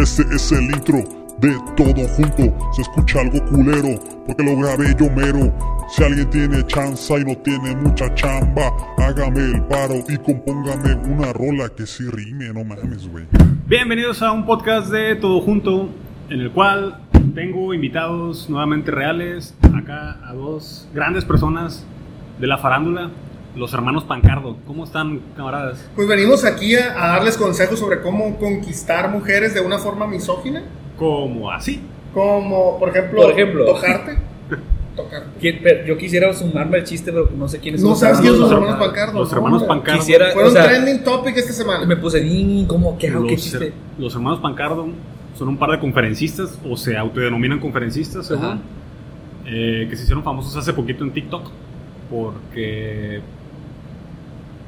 Este es el intro de todo junto. Se escucha algo culero porque lo grabé yo mero. Si alguien tiene chanza y no tiene mucha chamba, hágame el paro y compóngame una rola que sí rime, no mames, güey. Bienvenidos a un podcast de Todo Junto, en el cual tengo invitados nuevamente reales, acá a dos grandes personas de la farándula, los hermanos Pancardo. ¿Cómo están, camaradas? Pues venimos aquí a, a darles consejos sobre cómo conquistar mujeres de una forma misógina. Como así. Como, por ejemplo, Por ejemplo. tocarte. tocarte. ¿Quién- pero Yo quisiera sumarme al chiste, pero no sé quiénes No son. sabes quiénes son los hermanos Pancardo. los ¿no? hermanos? Pancardo. Quisiera, Fueron o sea, trending topic esta semana. me puse, "Ni, ¿cómo? ¿Qué hago? ¿Qué Los, chiste? los hermanos Pancardo son un par de conferencistas, o se autodenominan conferencistas, según, eh, que se hicieron famosos hace poquito en TikTok, porque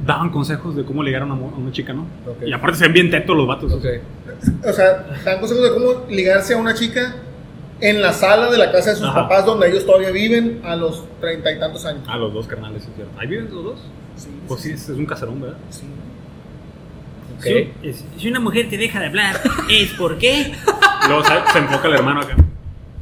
daban consejos de cómo ligar a una, a una chica, ¿no? Y aparte se ven bien tetos los vatos. Ok. O sea, dan consejos de cómo ligarse a una chica en la sala de la casa de sus Ajá. papás donde ellos todavía viven a los treinta y tantos años. A los dos carnales, sí, es cierto. ¿Ahí viven los dos? Sí, Pues sí, es, es un caserón, ¿verdad? sí. Ok. Si, una mujer te deja de hablar, ¿es por qué? Luego se, se enfoca el hermano acá.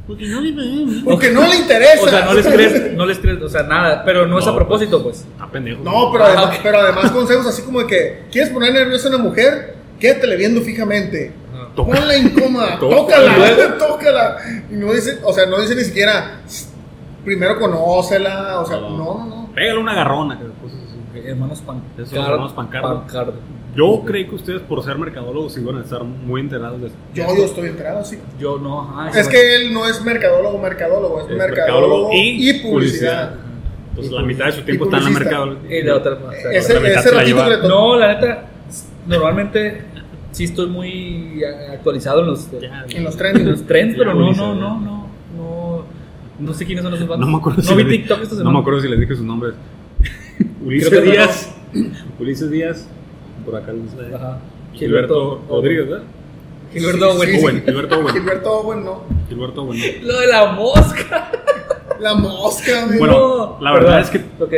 Porque no le Porque no le interesa. O sea, no les crees, no les crees, o sea, nada, pero no, es a propósito, pues. Está pendejo. No, pero Ah, además, pero además consejos así como de que quieres poner nerviosa a una mujer, quédatele viendo fijamente. Toca. Ponla incómoda, tócala, luego- tócala. Y no dice, o sea, no dice ni siquiera, primero conócela, o sea, No. no, no, no. Pégale una garrona. Hermanos Pan- Esos Car- hermanos Pancardo. Yo creí que ustedes, por ser mercadólogos, iban a estar muy enterados de esto. Yo, yo estoy enterado, sí. Yo no, ajá. Es que él no es mercadólogo, mercadólogo, es, Es mercadólogo, mercadólogo y, y publicidad. Entonces, la mitad de su tiempo está en la mercadología. Y la otra. o sea, Ese, la la lleva. que. No, la neta, normalmente sí estoy muy actualizado en los, Ya, En los en trends. los trends, pero no, no, no, no, no, no sé quiénes son esos vatos. No me acuerdo No si vi TikTok esta No semana. me acuerdo si les dije sus nombres. Ulises no. Díaz. Ulises Díaz. Por acá les Ajá. Gilberto Rodríguez, ¿verdad? Gilberto Sí, Owen. sí, sí. Owen, Gilberto Owen. Gilberto Owen, no. Gilberto Owen. no. Lo de la mosca. La mosca, güey. Bueno, la verdad es que Ok.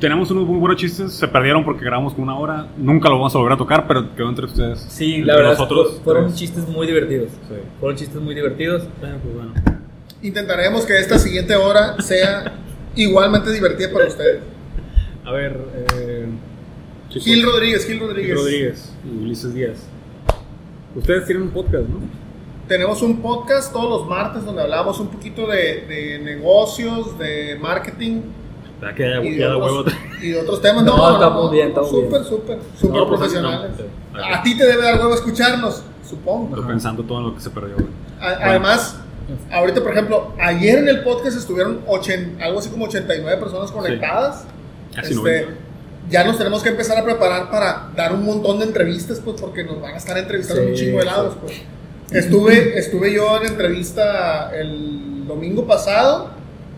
tenemos unos muy buenos chistes. Se perdieron porque grabamos con una hora. Nunca lo vamos a volver a tocar, pero quedó entre ustedes. Sí, Entre la verdad, nosotros fueron tres. chistes muy divertidos. Sí. Fueron chistes muy divertidos. Bueno, pues bueno. Intentaremos que esta siguiente hora sea igualmente divertida para ustedes. A ver, eh, Gil Rodríguez, Gil Gil Rodríguez. Rodríguez y Ulises Díaz. Ustedes tienen un podcast, ¿no? Tenemos un podcast todos los martes donde hablamos un poquito de, de negocios, de marketing ¿Verdad que ya, y de, ya da huevo? otros, y de otros temas. No, estamos bien, estamos súper, bien. súper, súper No, pues, profesionales. no, no. A ti te debe dar huevo escucharnos, supongo. Estoy pensando todo en lo que se perdió. A- Además, ahorita, por ejemplo, ayer en el podcast estuvieron ochen- algo así como 89 personas conectadas. Casi Este, 90. Ya nos tenemos que empezar a preparar para dar un montón de entrevistas, pues, porque nos van a estar entrevistando Sí, un chingo de lados, pues. Estuve, estuve yo en entrevista el domingo pasado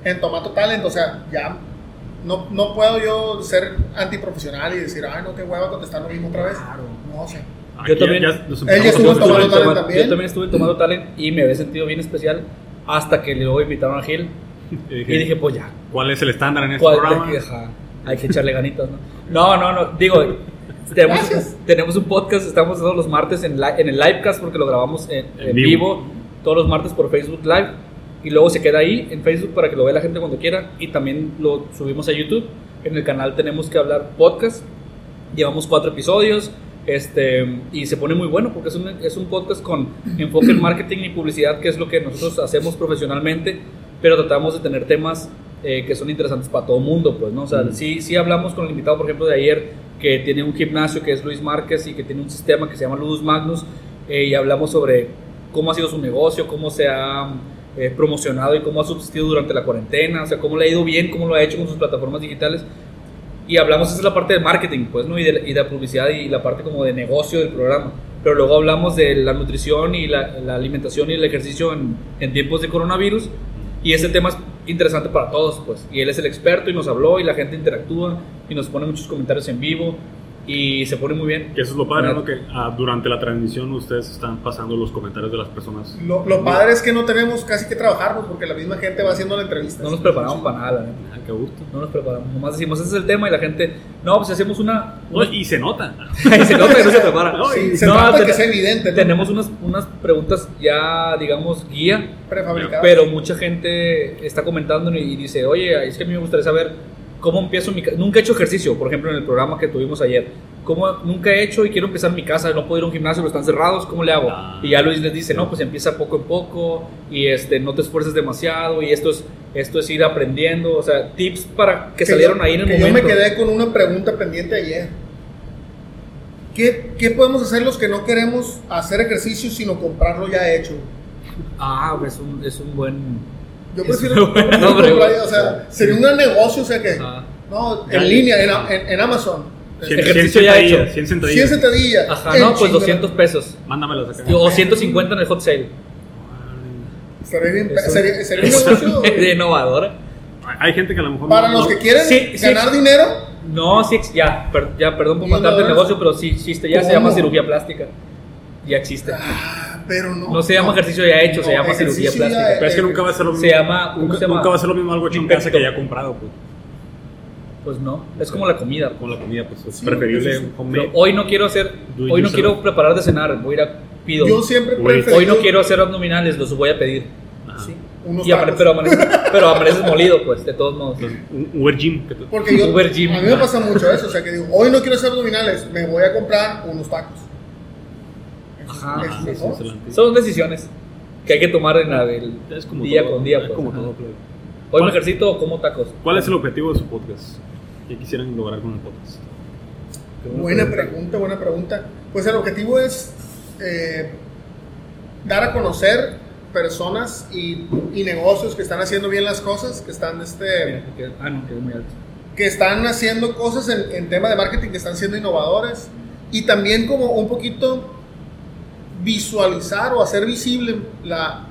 en Tomato Talent, o sea, ya no, no puedo yo ser antiprofesional y decir, ay, no te hueva contestar lo mismo otra vez. No, o sea, Aquí ya- también- ya ya empezamos estuvo a en Yo estuve Talent también. Yo también estuve tomando talent y me había sentido bien especial hasta que luego invitaron a Gil Y y dije, dije, pues ya, ¿cuál es el estándar en este ¿cuál- programa? hay que echarle ganitas, ¿no? No, no, no, digo, tenemos, Gracias. tenemos un podcast, estamos todos los martes en, li- en el livecast porque lo grabamos en, En en vivo. vivo. todos los martes por Facebook Live y luego se queda ahí en Facebook para que lo vea la gente cuando quiera y también lo subimos a YouTube. En el canal tenemos que hablar podcast, llevamos cuatro episodios. Este, y se pone muy bueno porque es un, es un podcast con enfoque en marketing y publicidad, que es lo que nosotros hacemos profesionalmente, pero tratamos de tener temas eh, que son interesantes para todo mundo, pues, ¿no? O sea, sí, sí hablamos con el invitado, por ejemplo, de ayer, que tiene un gimnasio que es Luis Márquez y que tiene un sistema que se llama Ludus Magnus, eh, y hablamos sobre cómo ha sido su negocio, cómo se ha eh, promocionado y cómo ha subsistido durante la cuarentena, o sea, cómo le ha ido bien, cómo lo ha hecho con sus plataformas digitales. Y hablamos, esa es la parte de marketing, pues, ¿no? Y de, y de la publicidad y la parte como de negocio del programa. Pero luego hablamos de la nutrición y la, la alimentación y el ejercicio en, en tiempos de coronavirus. Y ese tema es interesante para todos, pues. Y él es el experto y nos habló y la gente interactúa y nos pone muchos comentarios en vivo. Y se pone muy bien. Que eso es lo padre, Bueno. ¿no? Que ah, durante la transmisión ustedes están pasando los comentarios de las personas. Lo, lo padre es que no tenemos casi que trabajar, pues, porque la misma gente va haciendo la entrevista. No nos preparamos para nada, neta. Ah, qué gusto. No nos preparamos. Nomás decimos, ese es el tema y la gente, no, pues hacemos una... No, y se nota. y se nota que no se prepara. No, Sí, y- se No, ten- que sea evidente, ¿no? Tenemos unas, unas preguntas ya, digamos, guía, prefabricadas. pero mucha gente está comentando y dice, oye, es que a mí me gustaría saber cómo empiezo mi casa. Nunca he hecho ejercicio, por ejemplo, en el programa que tuvimos ayer. ¿Cómo, nunca he hecho y quiero empezar mi casa, no puedo ir a un gimnasio, pero están cerrados, ¿cómo le hago? Ah. y ya Luis les dice, no, pues empieza poco en poco y este, no te esfuerces demasiado y esto es, esto es ir aprendiendo, o sea, tips para que, Que salieron yo- ahí en el que momento. Yo me quedé con una pregunta pendiente ayer. ¿Qué, ¿Qué podemos hacer los que no queremos hacer ejercicio sino comprarlo ya hecho? Ah, pues es un, es un buen... Yo prefiero, un comprar güey. ya, o sea, sería un gran negocio, o sea que, Ajá. no, en Dale. línea, en, en- en Amazon. Cien- Ejercicio cien ya sentadillas, hecho. 100 100 sentadillas. sentadillas. Ajá, no, pues chinga. 200 pesos. Mándamelas acá. O 150 en el hot sale. Sería, bien- Eso- sería- sería un eso negocio de innovadora. Hay gente que a lo mejor. para no- los no- que quieren Sí, sí. ganar dinero. No, sí, ya, per- ya, perdón por ¿Y matarte el negocio, pero sí existe, ya se ¿Cómo? llama cirugía plástica. Ya existe. Ah, pero no. No se llama ejercicio ya hecho, se llama cirugía ya- plástica. Pero es que nunca va a ser lo mismo. Se llama- ¿cómo Nunca, se llama? nunca va a ser lo mismo algo hecho en casa que ya comprado, pues. Pues no, es como la comida. Con la comida, pues es Sí, preferible. Pero hoy no quiero hacer, hoy no quiero preparar de cenar, voy a ir a pido. Yo siempre prefiero. Hoy no quiero hacer abdominales, los voy a pedir. Ajá. Sí, Y pero, amaneces, pero amaneces molido, pues, de todos modos. Uber Gym. Porque yo, Uber Gym. a mí me pasa mucho eso, o sea que digo, hoy no quiero hacer abdominales, me voy a comprar unos tacos. Ajá, sí, sí. Son decisiones que hay que tomar en la del Es como día todo, con día. es Pues. como todo, plebe. Hoy me ¿Cuál- ejercito o como tacos. ¿Cuál es el objetivo de su podcast? ¿Qué quisieran lograr con el podcast? Buena pregunta, buena pregunta. Pues el objetivo es eh, dar a conocer personas y, y negocios que están haciendo bien las cosas, que están, este, Mira, Ah, no, quedó muy alto. que están haciendo cosas en, en tema de marketing, que están siendo innovadores y también como un poquito visualizar o hacer visible la,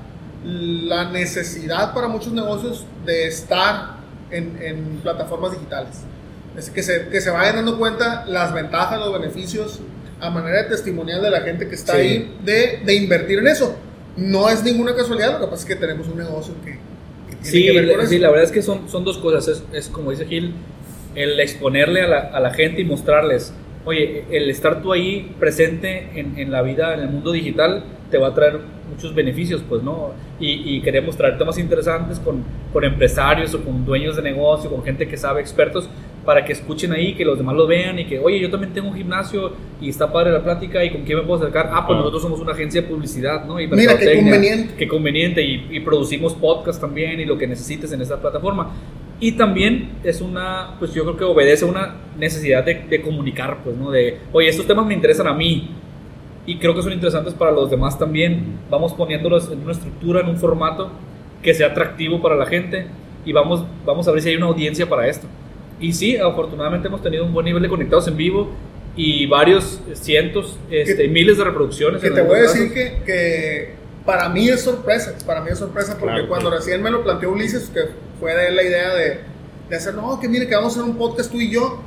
la necesidad para muchos negocios de estar en, en plataformas digitales. Es que se, que se vayan dando cuenta las ventajas, los beneficios a manera de testimonial de la gente que está Sí. ahí de, de invertir en eso. No es ninguna casualidad, lo que pasa es que tenemos un negocio que, que tiene Sí, que ver con la, eso. sí, la verdad es que son, son dos cosas. Es, es como dice Gil, el exponerle a la, a la gente y mostrarles, oye, el estar tú ahí presente en, en la vida, en el mundo digital, te va a traer muchos beneficios, pues, ¿no? Y, y queremos traer temas interesantes con, con empresarios o con dueños de negocio, con gente que sabe, expertos, para que escuchen ahí, que los demás lo vean y que, oye, yo también tengo un gimnasio y está padre la plática y con quién me puedo acercar. Ah, pues Ah. nosotros somos una agencia de publicidad, ¿no? Y Mira, qué conveniente. Qué conveniente y, y producimos podcast también y lo que necesites en esta plataforma. Y también es una, pues yo creo que obedece a una necesidad de, de comunicar, pues, ¿no? De, oye, estos temas me interesan a mí y creo que son interesantes para los demás también. Vamos poniéndolos en una estructura, en un formato que sea atractivo para la gente y vamos, vamos a ver si hay una audiencia para esto. Y sí, afortunadamente hemos tenido un buen nivel de conectados en vivo y varios cientos, este, Que- miles de reproducciones. Que en te voy a decir que, que para mí es sorpresa, para mí es sorpresa porque Claro, cuando claro. recién me lo planteó Ulises, que fue de la idea de, de hacer, no, que mire que vamos a hacer un podcast tú y yo,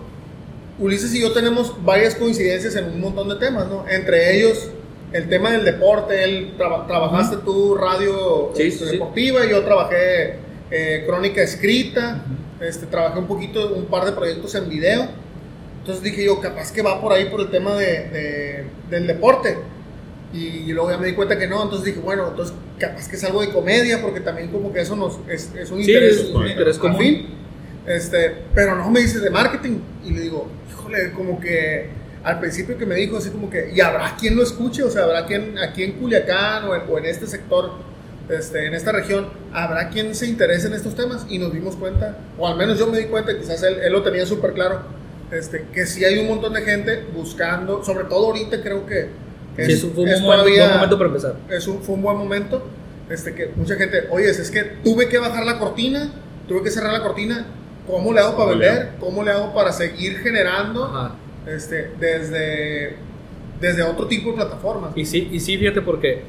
Ulises y yo tenemos varias coincidencias en un montón de temas, ¿no? Entre ellos el tema del deporte, él traba- trabajaste tú radio Sí, este, sí, sí. deportiva, yo trabajé eh, crónica escrita, este, trabajé un poquito, un par de proyectos en video. Entonces dije yo, capaz que va por ahí por el tema de, de- del deporte. Y luego ya me di cuenta que no, entonces dije, bueno, entonces capaz que es algo de comedia, porque también como que eso nos, es, es un Sí, interés, es un interés común. afín. Este, pero no me dice de marketing. Y le digo, híjole, como que al principio que me dijo así como que, ¿y habrá quien lo escuche? O sea, ¿habrá quien aquí en Culiacán o en, o en este sector, este, en esta región, habrá quien se interese en estos temas? Y nos dimos cuenta, o al menos yo me di cuenta, quizás él, él lo tenía súper claro, este, que sí hay un montón de gente buscando, sobre todo ahorita creo que, que Sí, es, un, fue un es momento, todavía- buen momento para empezar. es un, fue un buen momento. Este, que mucha gente, oye, es que tuve que bajar la cortina, tuve que cerrar la cortina. ¿Cómo le hago para ¿Cómo le vender? ¿Cómo le hago para seguir generando Ajá. este, desde, desde otro tipo de plataformas? Y sí, y sí, fíjate porque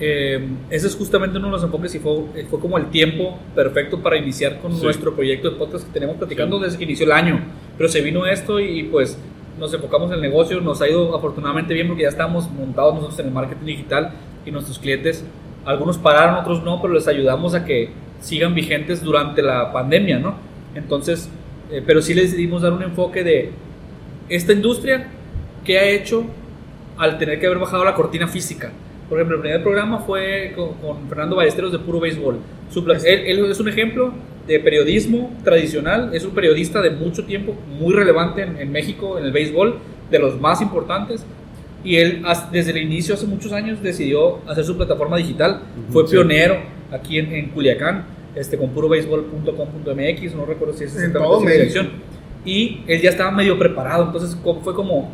eh, ese es justamente uno de los enfoques y fue, fue como el tiempo perfecto para iniciar con Sí. nuestro proyecto de podcast que tenemos platicando desde que inició el año. Pero se vino esto y pues nos enfocamos en el negocio, nos ha ido afortunadamente bien porque ya estamos montados nosotros en el marketing digital y nuestros clientes, algunos pararon, otros no, pero les ayudamos a que sigan vigentes durante la pandemia, ¿no? Entonces, eh, pero sí les decidimos dar un enfoque de esta industria, ¿qué ha hecho al tener que haber bajado la cortina física? Por ejemplo, el primer programa fue con, con Fernando Ballesteros de Puro Béisbol. Su él es un ejemplo de periodismo tradicional, es un periodista de mucho tiempo, muy relevante en, en México, en el béisbol, de los más importantes. Y él, desde el inicio, hace muchos años, decidió hacer su plataforma digital. Fue sí. pionero aquí en, en Culiacán, este, con purobaseball.com.mx, no recuerdo si es En exactamente México. dirección. Y él ya estaba medio preparado, entonces fue como,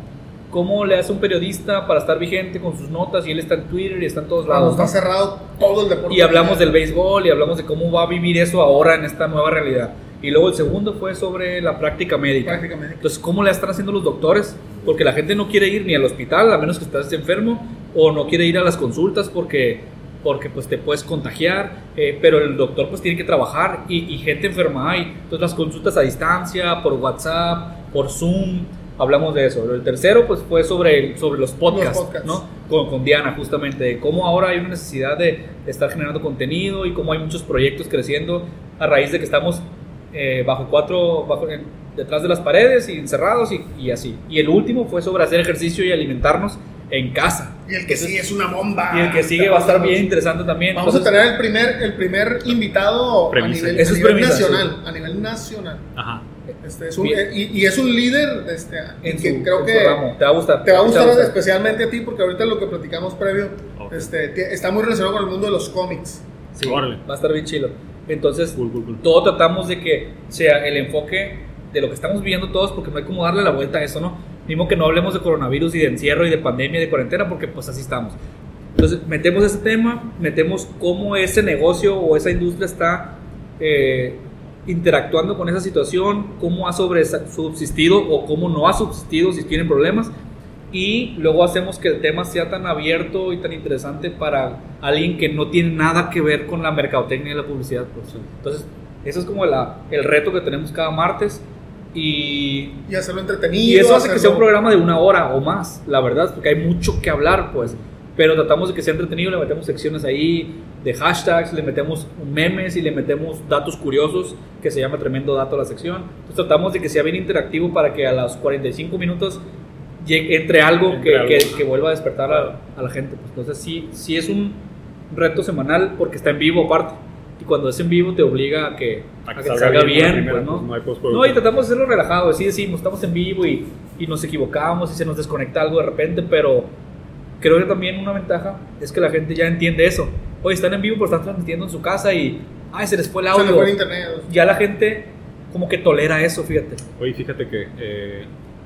¿cómo le hace un periodista para estar vigente con sus notas? Y él está en Twitter y está en todos Cuando lados. está ¿no? cerrado todo el deporte. Y hablamos del béisbol y hablamos de cómo va a vivir eso ahora en esta nueva realidad. Y luego el segundo fue sobre la práctica médica. Prácticamente. Entonces, ¿cómo le están haciendo los doctores? Porque la gente no quiere ir ni al hospital, a menos que estés enfermo, o no quiere ir a las consultas porque, porque pues, te puedes contagiar, eh, pero el doctor pues tiene que trabajar y, y gente enferma hay. Entonces, las consultas a distancia, por WhatsApp, por Zoom, hablamos de eso. El tercero pues fue sobre, sobre los podcasts, podcasts. ¿no? Con, con Diana, justamente, de cómo ahora hay una necesidad de estar generando contenido y cómo hay muchos proyectos creciendo a raíz de que estamos eh, bajo cuatro, bajo, en- detrás de las paredes y encerrados y, y así. Y el último fue sobre hacer ejercicio y alimentarnos en casa. Y el que sigue es una bomba. Y el que sigue va a estar bien interesante también. Vamos a Entonces, tener el primer, el primer invitado a Premisa. nivel, Eso a nivel premisa, nacional. A nivel nacional. Ajá. Este, es un- eh, y, y es un líder este, en que su- creo en que su te va a gustar. te va a gustar Te especialmente a ti porque ahorita lo que platicamos previo Ok. este, te- está muy relacionado con el mundo de los cómics. Sí, Órale. va a estar bien chilo. Entonces, Cool, cool, cool. todo tratamos de que sea el enfoque de lo que estamos viviendo todos, porque no hay como darle la vuelta a eso, ¿no? Mismo que no hablemos de coronavirus y de encierro y de pandemia y de cuarentena, porque pues así estamos. Entonces, metemos ese tema, metemos cómo ese negocio o esa industria está eh, interactuando con esa situación, cómo ha subsistido o cómo no ha subsistido si tienen problemas. Y luego hacemos que el tema sea tan abierto y tan interesante para alguien que no tiene nada que ver con la mercadotecnia y la publicidad. pues. Entonces, eso es como la- el reto que tenemos cada martes. Y, Y hacerlo entretenido. y eso hace que sea un hacerlo- programa de una hora o más, la verdad, porque hay mucho que hablar, pues. Pero tratamos de que sea entretenido, le metemos secciones ahí de hashtags, le metemos memes y le metemos datos curiosos, que se llama tremendo dato a la sección. Entonces tratamos de que sea bien interactivo para que a los 45 minutos llegue- entre algo, Entre que, algo. que- que vuelva a despertar a, a la gente. Pues, entonces sí, sí es un reto semanal porque está en vivo aparte. Y cuando es en vivo te obliga a que, a que salga, bien, la primera, pues, ¿no? pues, no postproducción. No, y tratamos de hacerlo relajado, así decimos, estamos en vivo y, y nos equivocamos y se nos desconecta algo de repente, pero creo que también una ventaja es que la gente ya entiende eso. Oye, están en vivo, pero están transmitiendo en su casa y, ay, se les fue el Se le audio. fue el internet. Ya la gente como que tolera eso, fíjate. Oye, fíjate que eh,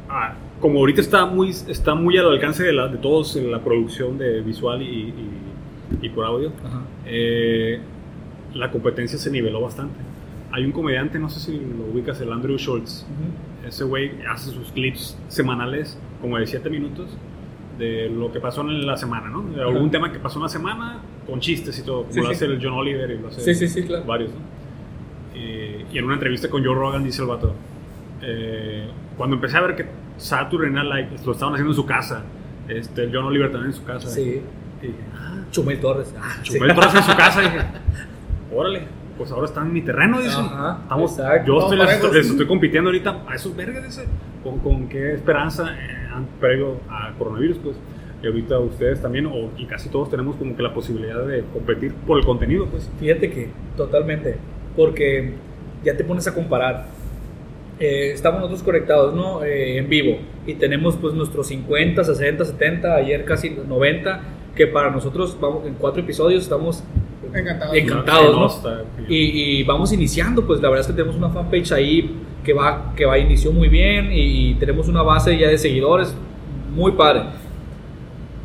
ah, como ahorita está muy, está muy al alcance de, la- de todos en la producción de visual y, y- y por audio, Ajá. eh, la competencia se niveló bastante. Hay un comediante, no sé si lo ubicas, el Andrew Schultz. Ese güey hace sus clips semanales, como de 7 minutos, de lo que pasó en la semana, ¿no? De algún Ajá. tema que pasó en la semana, con chistes y todo, como Sí, lo sí. hace el John Oliver y lo hace Sí, sí, sí, claro. varios, ¿no? Eh, y en una entrevista con Joe Rogan dice el vato, eh, cuando empecé a ver que Saturday Night Live lo estaban haciendo en su casa, este, el John Oliver también en su casa, Sí. y dije, ah, Chumel Torres. Ah, sí. Chumel Torres en su casa, y dije, órale, pues ahora están en mi terreno, dice. Ajá, Estamos, exacto. yo estoy, les, les estoy compitiendo ahorita a esos vergas, dice. ¿Con, con qué esperanza eh, previo a coronavirus, pues? Y ahorita ustedes también, o, y casi todos tenemos como que la posibilidad de competir por el contenido, pues. Fíjate que totalmente, porque ya te pones a comparar. Eh, estamos nosotros conectados, ¿no? Eh, en vivo y tenemos pues nuestros 50, 60, 70, ayer casi 90, que para nosotros vamos en cuatro episodios estamos Encantado. encantados, ¿no? Y, y vamos iniciando, pues la verdad es que tenemos una fanpage ahí que va, que va inició muy bien y, tenemos una base ya de seguidores muy padre.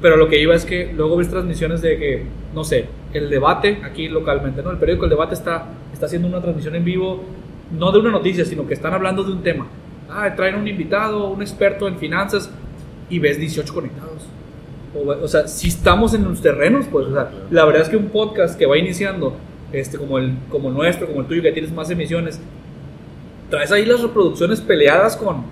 Pero lo que iba es que luego ves transmisiones de que, no sé, el debate aquí localmente, ¿no? El periódico El Debate está, está haciendo una transmisión en vivo, no de una noticia, sino que están hablando de un tema. Ah, traen un invitado, un experto en finanzas y ves 18 conectados. O, o sea, si estamos en los terrenos, pues, o sea, la verdad es que un podcast que va iniciando, este, como el, como el nuestro, como el tuyo, que tienes más emisiones, traes ahí las reproducciones peleadas con,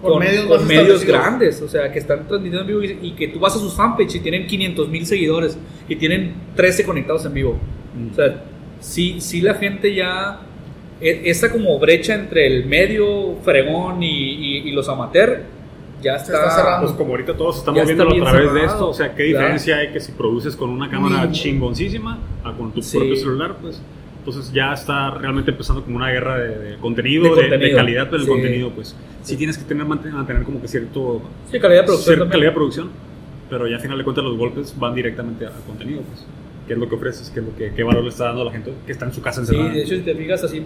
Con con, medios con medios grandes, o sea, que están transmitiendo en vivo y, y que tú vas a sus fanpage y tienen 500 mil seguidores y tienen 13 conectados en vivo. Mm. O sea, sí, sí la gente ya, e- esa como brecha entre el medio fregón y, y- y los amateur, ya está, está cerrando. Pues como ahorita todos están Ya moviéndolo está a través de cerrado. esto, o sea, ¿qué Claro. diferencia hay que si produces con una cámara Ni- chingoncísima a con tu Sí. propio celular? Pues entonces ya está realmente empezando como una guerra de, de contenido, De de, de contenido. calidad del Sí. contenido, pues sí tienes que tener, mantener, mantener como que cierto, Sí, calidad de producción cierta calidad de producción, pero ya al final de cuentas los golpes van directamente al contenido, pues. ¿Qué es lo que ofreces? ¿Qué, es lo que, qué valor le está dando a la gente que está en su casa Sí, encerrada? de hecho, si te fijas así,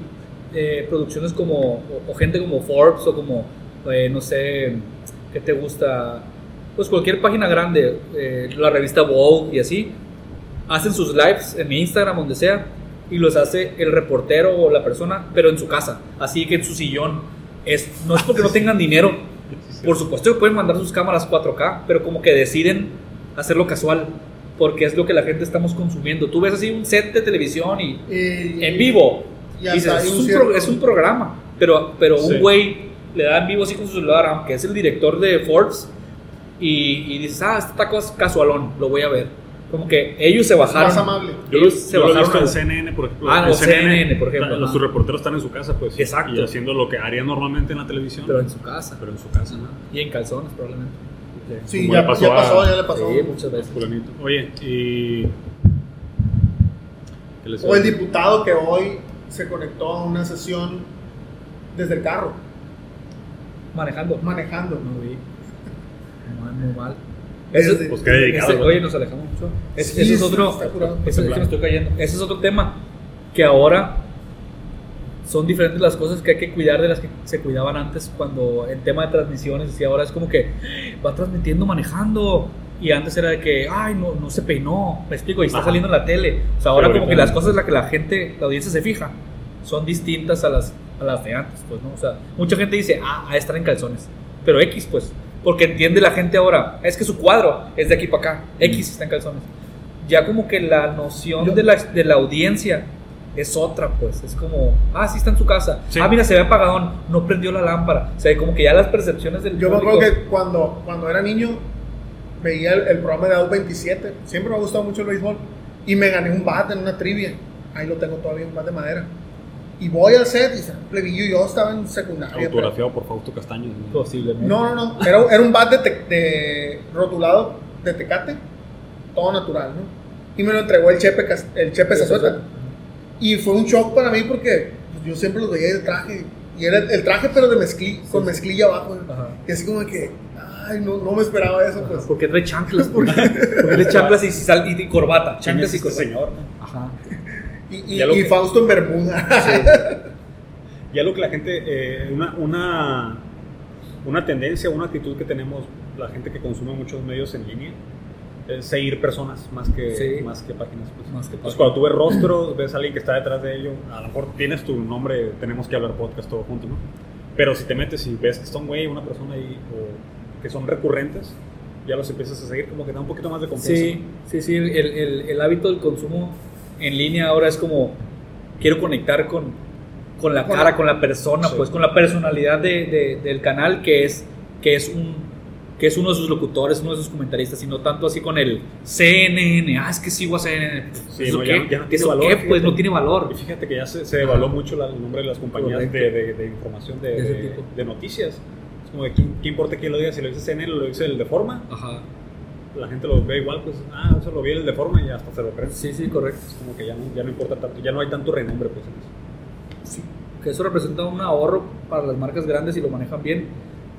eh, producciones como, o, o gente como Forbes o como, eh, no sé, ¿qué te gusta? Pues cualquier página grande, eh, la revista Vogue y así, hacen sus lives en Instagram, donde sea, y los hace el reportero o la persona, pero en su casa, así que en su sillón. Es, no es porque no tengan dinero, por supuesto que pueden mandar sus cámaras 4K, pero como que deciden hacerlo casual, porque es lo que la gente estamos consumiendo. Tú ves así un set de televisión y Y- en vivo. Y Dices, es, un pro- es un programa, pero, pero Sí. un güey le da en vivo así con su celular, aunque es el director de Forbes, y, y dices, ah, este está cas- casualón, lo voy a ver. Como que ellos se bajaron. Más amable. Yo, ellos lo- se yo lo he bajaron. visto en CNN, por ejemplo. Ah, no, CNN, por ejemplo, Los sus reporteros están en su casa, pues. Exacto. Y haciendo lo que harían normalmente en la televisión. pero en su casa. pero en su casa, ¿no? Y en calzones, probablemente. Sí, ya, pasó ya a- pasó, ya le pasó. Sí, muchas veces. Fulanito. Oye, y. ¿qué les O el diputado que hoy se conectó a una sesión desde el carro, Manejando. manejando. No vi. Muy mal, muy mal. Ese- Pues qué dedicado, ese- oye, nos alejamos mucho. Es- Sí, ese es otro. está curado. ese- es que me estoy cayendo. Ese es otro tema. Que ahora son diferentes las cosas que hay que cuidar de las que se cuidaban antes cuando en tema de transmisiones y ahora es como que va transmitiendo manejando y antes era de que ay no, no se peinó me explico y está Ajá. saliendo en la tele o sea ahora Pero como que las cosas en las que la gente la audiencia se fija son distintas a las a las de antes pues no o sea mucha gente dice ah a estar en calzones pero X pues porque entiende la gente ahora es que su cuadro es de aquí para acá X está en calzones ya como que la noción Yo- de, la, de la audiencia es otra, pues. Es como, ah, sí está en su casa. Sí. Ah, mira, se ve apagadón, no prendió la lámpara. O sea, como que ya las percepciones del Yo me público- acuerdo que cuando, cuando era niño veía el, el programa de AU 27. Siempre me ha gustado mucho el béisbol. Y me gané un bat en una trivia. Ahí lo tengo todavía, un bat de madera. Y voy al set y se plebillo. Yo estaba en secundaria. pero- Autografiado por Fausto Castaño. ¿no? Posiblemente. No, no, no. Era, era un bat de, te- de rotulado de tecate. Todo natural, ¿no? Y me lo entregó el Chepe, el Chepe Zazueta. Y fue un shock para mí porque pues, yo siempre los veía de traje. Y era el traje, pero de mezclilla, con mezclilla abajo. Ajá. Y así como que, ay, no, no me esperaba eso, pues. ¿Por qué trae chanclas? ¿Por qué, ¿Por qué trae chanclas y, sal- y, y corbata? ¿Quién Chanclas y corbata. señor? Ajá. Y, y, y que- Fausto en Bermuda. Ya lo que la gente, eh, una, una, una tendencia, una actitud que tenemos la gente que consume muchos medios en línea es seguir personas más que, Sí. más que páginas. pues. Más que Entonces, páginas. cuando tú ves rostros, ves a alguien que está detrás de ello, a lo mejor tienes tu nombre, tenemos que hablar podcast todo junto, ¿no? Pero si te metes y ves que son güey, una persona ahí, o que son recurrentes, ya los empiezas a seguir, como que da un poquito más de confianza. Sí, sí, sí. El, el- el hábito del consumo en línea ahora es como, quiero conectar con, con la cara, con la persona, Sí. pues con la personalidad de- de- del canal que es, que es un que es uno de sus locutores, uno de sus comentaristas, y no tanto así con el CNN, ah, es que sigo a CNN. Sí, ¿Eso no, qué? ya no- ya no tiene ¿Eso valor, qué? Pues fíjate. no tiene valor. Y fíjate que ya se, se devaluó mucho la- el nombre de las compañías de, de- de información de, De noticias. Es como de ¿quién, qué importa quién lo diga, si lo dice CNN o lo dice el de forma, Ajá. La gente lo ve igual, pues, ah, eso lo vi el de forma y hasta se lo creen. Sí, sí, correcto. Es como que ya no, ya no importa tanto, ya no hay tanto renombre, pues. en eso. que eso representa un ahorro para las marcas grandes y lo manejan bien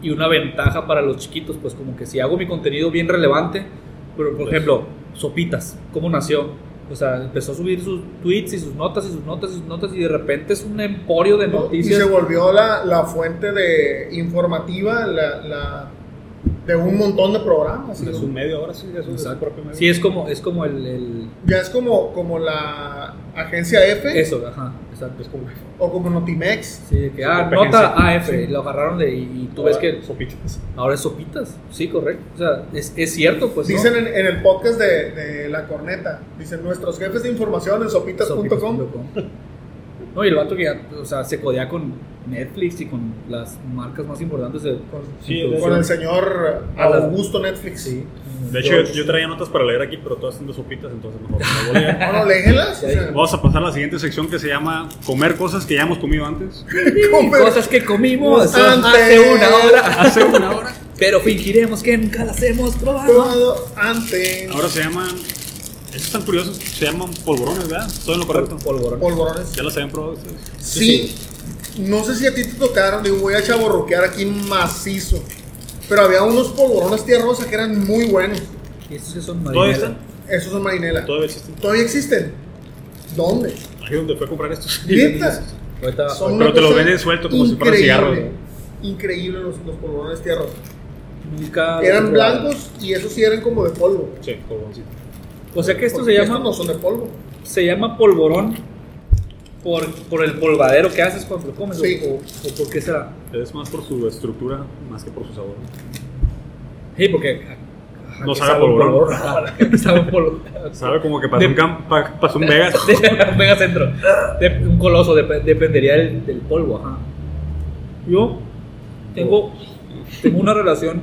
y una ventaja para los chiquitos, pues como que si hago mi contenido bien relevante, pero por Pues. ejemplo, Sopitas, ¿cómo nació? O sea, empezó a subir sus tweets y sus notas y sus notas y sus notas y de repente es un emporio de ¿no? Y noticias. se volvió la, la fuente de informativa la, la- de un montón de programas. ¿no? Es un medio ahora sí, es un, es su propio medio. Sí, es como, es como el, el- Ya es como, como la agencia F eso, ajá, exacto. Es como o como Notimex. Sí, de que, Su ah, nota AF, Sí. lo agarraron de, y, y tú ves que Sopitas. ahora es Sopitas. Sí, correcto. O sea, es, es cierto, pues. ¿no? Dicen en, en el podcast de, de La Corneta, dicen nuestros jefes de información en sopitas.com. Sopitas.com. No, y el vato que ya, o sea, se codea con Netflix y con las marcas más importantes de. Sí, de- de Con el señor Augusto Netflix. Sí. De hecho, yo, yo traía notas para leer aquí, pero todas son de sopitas, entonces mejor no lo voy a leer. Bueno, o sea, Vamos a pasar a la siguiente sección que se llama Comer cosas que ya hemos comido antes. comer Cosas que comimos Antes. hace una hora. Hace una hora. Pero fingiremos que nunca las hemos probado. todo antes. Ahora se llaman. Estos están curiosos. Se llaman polvorones, ¿verdad? Estoy en lo correcto. Polvorón. Polvorones. ¿Ya los habían probado ustedes? Sí. No sé si a ti te tocaron, digo, voy a chaborroquear aquí macizo. Pero había unos polvorones tía rosa que eran muy buenos. Y estos que son ¿Todavía marinela. están? Esos son marinela. Todavía existen. ¿Todavía existen? ¿Dónde? Ahí donde fue a comprar estos. ¿Neta? Ahorita, Son Pero te los venden suelto como si fueran increíble. cigarros, Increíble los, los polvorones tía rosa. nunca. Eran blancos y esos sí eran como de polvo. Sí, polvoroncito. O sea que esto se Porque llama, Estos no son de polvo. se llama polvorón por, por el polvadero que haces cuando lo comes. o- Sí. O, o por qué será. Es más por su estructura, más que por su sabor. Sí, porque. ajá, No sabe polvorón. Sabe polvorón. Sabe como que pasó De- un, cam- pa- pasó un Vegas. un megacentro. De- un coloso, dep- dependería del, del polvo, ajá. Yo tengo, tengo una relación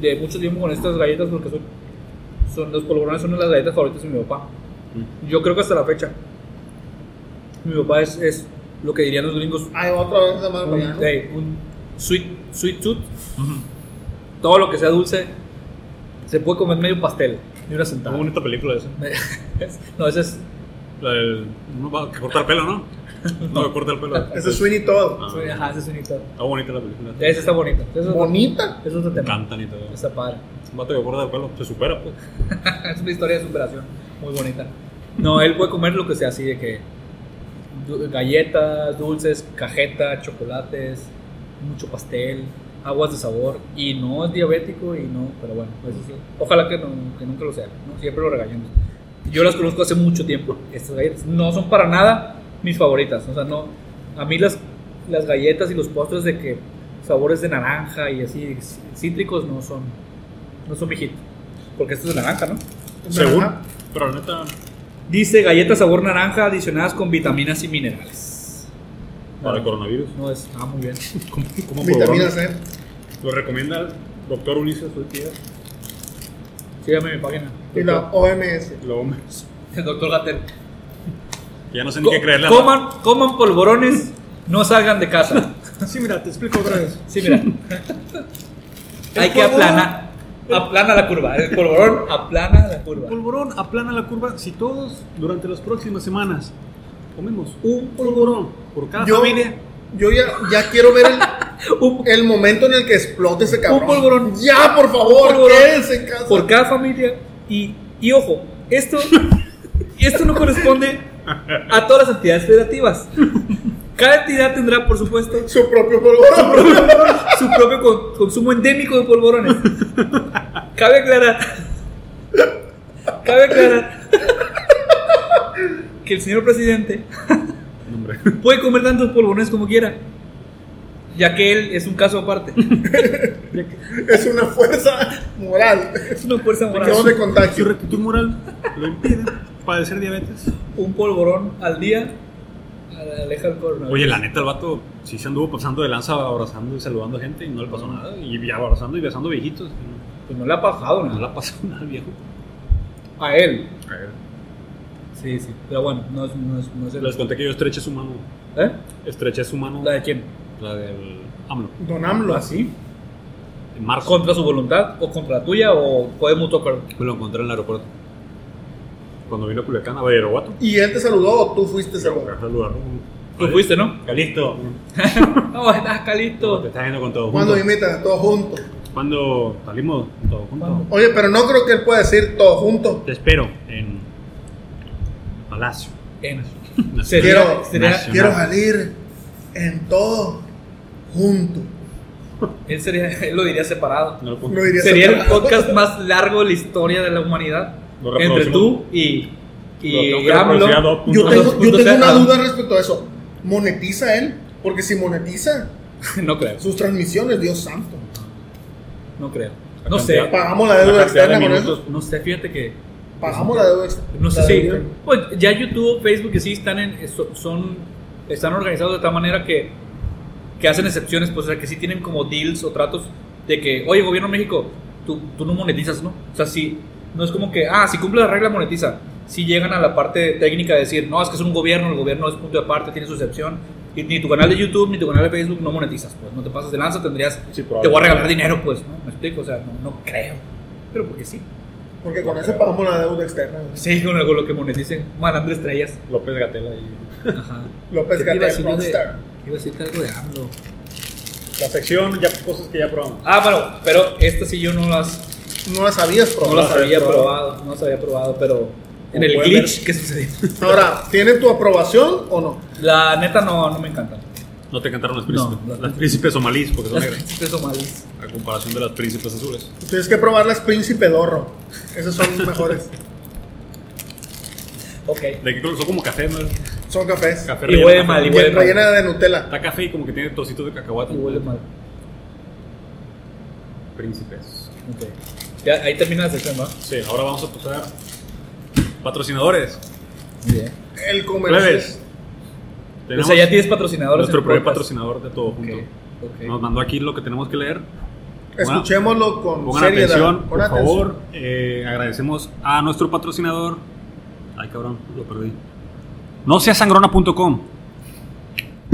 de mucho tiempo con estas galletas porque son, son los polvorones son una de las galletas favoritas de mi papá. Yo creo que hasta la fecha. Mi papá es, es lo que dirían los gringos Hay otra vez un, ¿no? hey, un sweet, sweet tooth. Todo lo que sea dulce se puede comer medio pastel de una Una sentada. bonita película esa. no, ese es. La del. Uno va que corta el pelo, ¿no? No, que corta el pelo. Ese es Sweeney Todd. Ah, Ajá, ese es un hito. Está bonita la película. Ese está bonito. Ese es otro- Bonita. ese es otro tema. encantan y todo. Está padre. Un vato que corta el pelo, se supera, pues. es una historia de superación muy bonita. No, él puede comer lo que sea así de que galletas, dulces, cajeta, chocolates, mucho pastel, aguas de sabor y no es diabético y no, pero bueno, eso sí. ojalá que, no- que nunca lo sea, ¿no? siempre lo regañamos. Yo las conozco hace mucho tiempo, estas galletas. No son para nada mis favoritas, o sea, no, a mí las, las galletas y los postres de que sabores de naranja y así cítricos no son, no son mi hit, porque esto es de naranja, ¿no? Según. Pero la neta. Dice galletas sabor naranja adicionadas con vitaminas y minerales. Para el coronavirus. No es. Ah, muy bien. ¿Cómo, cómo Vitamina polvorón? C. Lo recomienda el doctor Ulises Urquía. Sígame en mi página. Y la OMS. Lo El doctor Gatel. Ya no sé ni qué creerle. coman, coman polvorones, no salgan de casa. Sí, mira, te explico otra vez. Sí, mira. Hay que aplanar. Aplana la curva. El polvorón aplana la curva. Polvorón aplana la curva si todos durante las próximas semanas comemos un polvorón por cada Yo, familia. yo ya, ya quiero ver el, Un- el momento en el que explote ese cabrón. Un polvorón. Ya, por favor, quédense en casa. por cada familia. Y, y ojo, esto, esto no corresponde a todas las entidades federativas. Cada entidad tendrá, por supuesto, Su propio polvorón. su propio con- consumo endémico de polvorones. Cabe aclarar. Cabe aclarar que el señor presidente puede comer tantos polvorones como quiera, ya que él es un caso aparte. es una fuerza moral. Es una fuerza moral. de Su contagio. rectitud moral lo impide padecer diabetes. Un polvorón al día aleja el coronavirus. Oye, la neta, el vato sí se anduvo pasando de lanza abrazando y saludando gente y no le pasó nada. Y abrazando y besando viejitos. Pues no le ha pasado No, no le nada. ha pasado nada al viejo. A él. Sí, sí. Pero bueno, no es, no es, no es el- Les conté que yo estreché su mano. ¿Eh? Estreché su mano. ¿La de quién? La del AMLO. Don AMLO. ¿Así? En marzo. ¿Contra su voluntad? ¿O contra la tuya? ¿O fue mutuo acuerdo? Me lo encontré en el aeropuerto. Cuando vino a Culiacán, a Badiraguato. ¿Y él te saludó o tú fuiste saludarlo. Tú fuiste, ¿no? Calisto. No, estás Te calito. estás viendo con todo Cuando junto. imitas todos juntos. Cuando salimos todos juntos. Oye, pero no creo que él pueda decir todos juntos. Te espero en Palacio. En- Quiero- sería- Nacional. Quiero salir en todo junto. él, sería, él lo diría separado. No lo puedo- Lo diría Sería el podcast más largo de la historia de la humanidad. Lo Entre tú y, Lo y AMLO. puntos. Yo tengo, yo tengo 2.0. una duda respecto a eso. ¿Monetiza él? Porque si monetiza No creo, sus transmisiones, Dios santo. no creo. La No sé, Pagamos la deuda de externa con eso. no sé, fíjate que Pagamos la deuda externa. No sé si. Pues ya YouTube, Facebook, que sí están en. so- Son están organizados de tal manera que, que hacen excepciones, pues, o sea, que sí tienen como deals o tratos de que, oye, gobierno de México, tú, tú no monetizas, ¿no? O sea, sí, no es como que, ah, si cumple la regla, monetiza. Si llegan a la parte técnica de decir, no, es que es un gobierno, el gobierno es punto de aparte, tiene su excepción. Y ni tu canal de YouTube ni tu canal de Facebook no monetizas, pues no te pasas de lanza, tendrías, Sí, te voy a regalar dinero, pues, ¿no? ¿Me explico? O sea, no, no creo. Pero porque sí. Porque con eso pagamos la deuda externa. güey. Sí, con lo, con lo que moneticen, mandando estrellas. López Gatela y... Ajá. López ¿Qué te iba a Gatel, decir yo de- Rockstar. Iba a decirte algo de AMLO. La sección, ya cosas que ya probamos. Ah, bueno, pero estas sí yo no las, No la sabías, no pero. las había probado. probado, no las había probado, pero en el glitch ver. que sucedió. Ahora, ¿tiene tu aprobación o no? La neta no, no me encantan. No te cantaron las príncipes. No, las- las príncipes somalíes, porque son Las negras. príncipes somalíes. A comparación de las príncipes azules. Tienes que probar las Príncipe Dorro. Esas son mejores. Ok. De que son como café, ¿no? Son cafés. Café Y huele mal, y huele mal. rellena de Nutella. Está café y como que tiene trocitos de cacahuate. Y huele mal. Príncipes. Ok. Ya, ahí termina la sección, ¿va? Sí, ahora vamos a pasar patrocinadores. Bien. El comercio. O sea, ya tienes patrocinadores. nuestro primer podcast. patrocinador de todo junto. ok. Nos mandó aquí lo que tenemos que leer. Escuchémoslo con Pongan seriedad. atención, con por atención. favor. Eh, agradecemos a nuestro patrocinador. Ay, cabrón, lo perdí. No sangrona.com.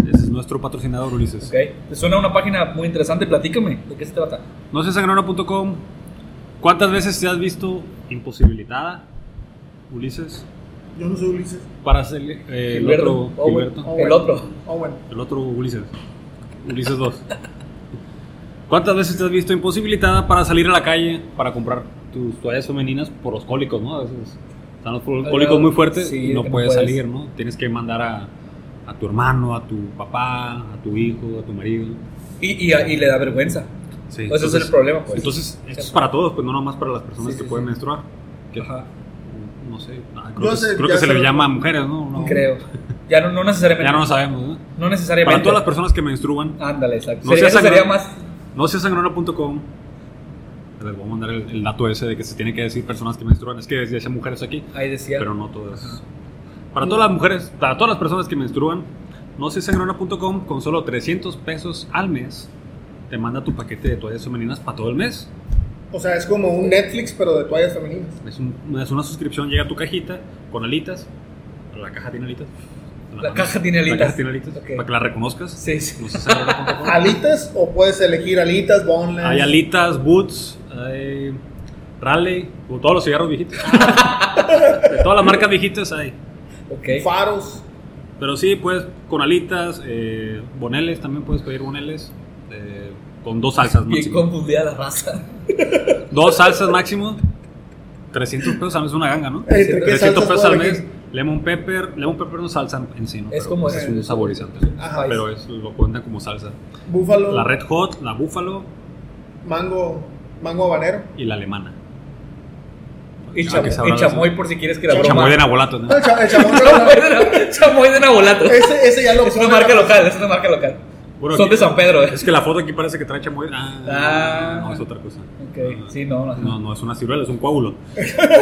Ese es nuestro patrocinador, Ulises. Ok. ¿Te suena una página muy interesante? Platícame. ¿De qué se trata? No sangrona.com. ¿Cuántas veces te has visto imposibilitada, Ulises, Yo no soy Ulises. para hacer eh, el otro Owen. Gilberto? Owen. El otro. Owen. El otro Ulises. Ulises 2. ¿Cuántas veces te has visto imposibilitada para salir a la calle para comprar tus toallas femeninas por los cólicos, no? A veces están los cólicos muy fuertes Sí, y no puedes puedes. salir, ¿no? Tienes que mandar a, a tu hermano, a tu papá, a tu hijo, a tu marido. Y, y, y le da vergüenza. Sí, Ese es el problema, pues. Entonces, esto es para todos, pues no nomás para las personas Sí, que sí, pueden sí. menstruar. Que, Ajá. No sé, ah, creo, que, sé, creo ya que se sé le llama a mujeres, ¿no? No. Creo. Ya no, no necesariamente. Ya no lo sabemos, ¿no? No necesariamente. Para todas las personas que menstruan, Ándale, exacto. No sería, seas eso sería más. No seasangrona.com. Les voy a mandar el, el dato ese de que se tiene que decir personas que menstruan. Es que decía mujeres aquí, Ahí decía. pero no todas. Para todas las mujeres, para todas las personas que menstruan, no seasangrona.com con solo 300 pesos al mes te manda tu paquete de toallas femeninas para todo el mes. O sea, es como un Netflix, pero de toallas femeninas. Es, un- es una suscripción, llega a tu cajita con alitas. La caja tiene alitas. La caja tiene La alitas. caja tiene alitas. Para que la reconozcas. Sí, sí. No. ¿Alitas o puedes elegir alitas, boneless? Hay alitas, boots, hay Raleigh, o todos los cigarros viejitos. de todas las marcas viejitas hay. Ok. Faros. Pero sí, puedes con alitas, eh, boneles, también puedes pedir boneles. eh, con dos salsas Bien máximo. confundida la raza. Dos salsas máximo. 300 pesos al mes es una ganga, ¿no? Ey, ¿entre qué 300 salsas pesos al mes. Lemon pepper. Lemon pepper no es salsa en sí, ¿no? Es Pero como es el- un saborizante. Ajá. Pero es, lo cuentan como salsa. Búfalo. La Red Hot, la Búfalo Mango. Mango habanero. y la alemana. Y, Ah, cham- y chamoy por si quieres que la Chamoy broma. de nabolato, ¿no? No, cha- Chamoy de na- chamoy de Nabolato. ese, ese ya lo Es una marca local, es una marca local. Bueno, Son aquí- de San Pedro, eh. Es que la foto aquí parece que trae chamoy. Ah, Ah. no, es otra cosa. Ok, sí, no, no. No, no es una ciruela, es un coágulo.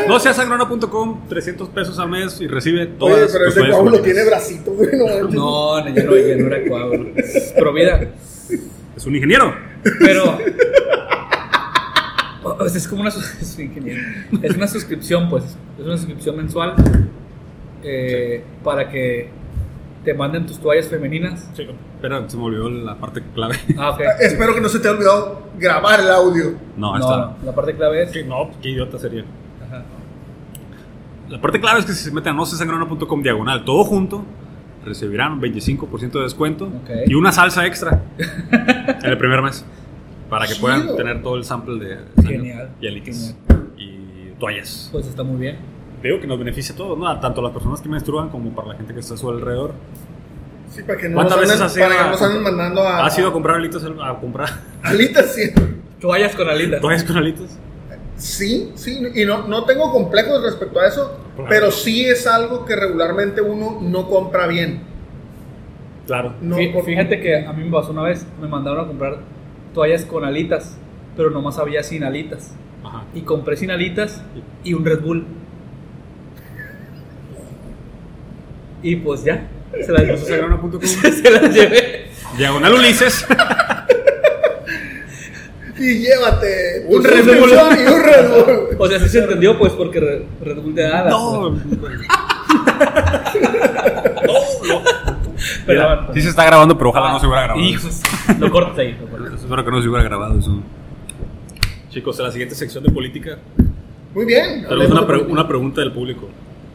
No seas sangrona.com, 300 pesos al mes y recibe todas Oye, pero ese coágulo tiene bracito, güey. No. No, no, ya no, ya no era coágulo. Pero mira, Es un ingeniero. pero. es como una, es ingeniero. es una suscripción, pues. Es una suscripción mensual eh, para que te manden tus toallas femeninas. Espera, se me olvidó la parte clave. Ah, ok. Espero que no se te haya olvidado grabar el audio. No, No, está. la parte clave es. Que No, qué idiota sería. Ajá. La parte clave es que si se meten a nosesangrona.com diagonal todo junto, recibirán un 25% de descuento Ok. y una salsa extra en el primer mes. Para que Chido. puedan tener todo el sample de Genial, y alitas y toallas. Pues está muy bien. Digo que nos beneficia a todos, ¿no? Tanto a las personas que menstruan como para la gente que está a su alrededor. Sí, para que no ¿Cuántas nos veces anden, para que nos anden mandando a. ¿Has ido a comprar alitas al- a comprar Alitas, sí. Toallas con alitas. toallas con alitas? Sí, sí, y no, no tengo complejos respecto a eso, Claro. pero sí es algo que regularmente uno no compra bien. Claro. No, por- Fíjate que a mí me pasó una vez, me mandaron a comprar toallas con alitas, pero nomás había sin alitas. Ajá. Y compré sin alitas y un Red Bull. Y pues ya, Se las, Sagrona.com. se las llevé. Diagonal Ulises. Y llévate Un Red Bull. y un Red Bull. O sea, sí se entendió, pues, porque Red Bull te da la- No. Pero, Mira, sí se está grabando, pero ojalá no se hubiera grabado. Hijos. Lo cortas ahí. Espero que no se hubiera grabado eso. Chicos, en la siguiente sección de política Muy bien. tenemos una, pre- una pregunta del público.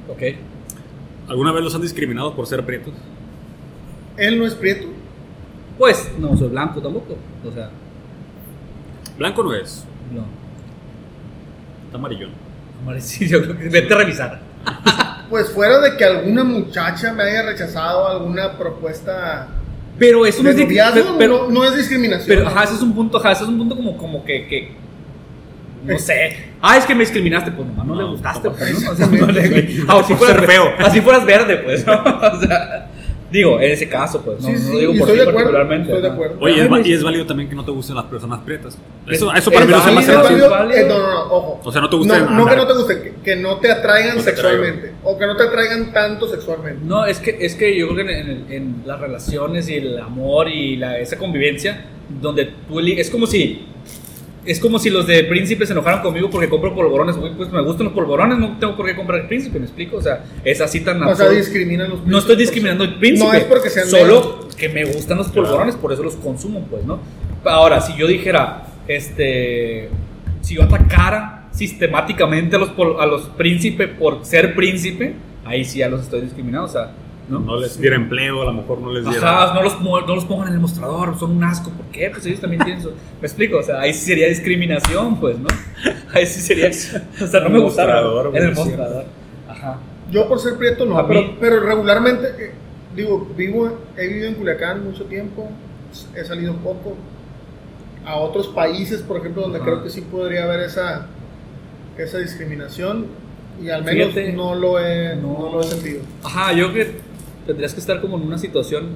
Ok. ¿Alguna vez los han discriminado por ser prietos? Él no es prieto. Pues, no soy blanco tampoco. O sea, Blanco no es, no. está amarillón. Sí, yo creo que vete a revisar. Pues fuera de que alguna muchacha me haya rechazado alguna propuesta Pero eso no de es. noviazgo, pero, no, no es discriminación. pero, ajá, ese es un punto, ajá, ese es un punto como, como que, que no sé. Ah, es que me discriminaste, pues nomás no, le No, gustaste, no, pues, ¿no? O sea, no le- ah, así fueras feo. Así fueras verde, pues, ¿no? O sea, digo, en ese caso, pues, no, Sí, no sí, lo digo por estoy ti de acuerdo, particularmente. estoy de acuerdo. Oye, Ay, es, y es válido también que no te gusten las personas prietas. Eso, Es- eso para Es mí no se me hace es racista. válido, válido. eh, no, no, no, ojo. O sea, no te gusta No, no que no te guste, que, que no te atraigan No te sexualmente. O que no te atraigan tanto sexualmente. No, es que, es que yo creo que en, en- en las relaciones y el amor y la, esa convivencia, donde tú es como si es como si los de Príncipe se enojaran conmigo porque compro polvorones. Pues me gustan los polvorones, no tengo por qué comprar Príncipe, ¿me explico? O sea, es así tan O sea, discriminan los No estoy discriminando el príncipe. No es porque sean Solo que me gustan los polvorones, por eso los consumo, pues, ¿no? Ahora, si yo dijera, este. Si yo atacara sistemáticamente a los, pol- a los príncipes por ser príncipe, ahí sí ya los estoy discriminando, o sea, ¿no? No les diera empleo, a lo mejor no les diera. Ajá, no los, no los pongan en el mostrador, son un asco. ¿Por qué? Pues ellos también tienen su... Me explico, o sea, ahí sí sería discriminación, pues, ¿no? Ahí sí sería... O sea, no me mostrador, En el mostrador. Ajá. Yo por ser prieto no, A pero, regularmente, eh, digo, vivo, he vivido en Culiacán mucho tiempo, he salido poco a otros países, por ejemplo, donde Ajá. creo que sí podría haber esa, esa discriminación y al menos Fíjate, no, lo he, no. no lo he sentido. Ajá, yo creo que tendrías que estar como en una situación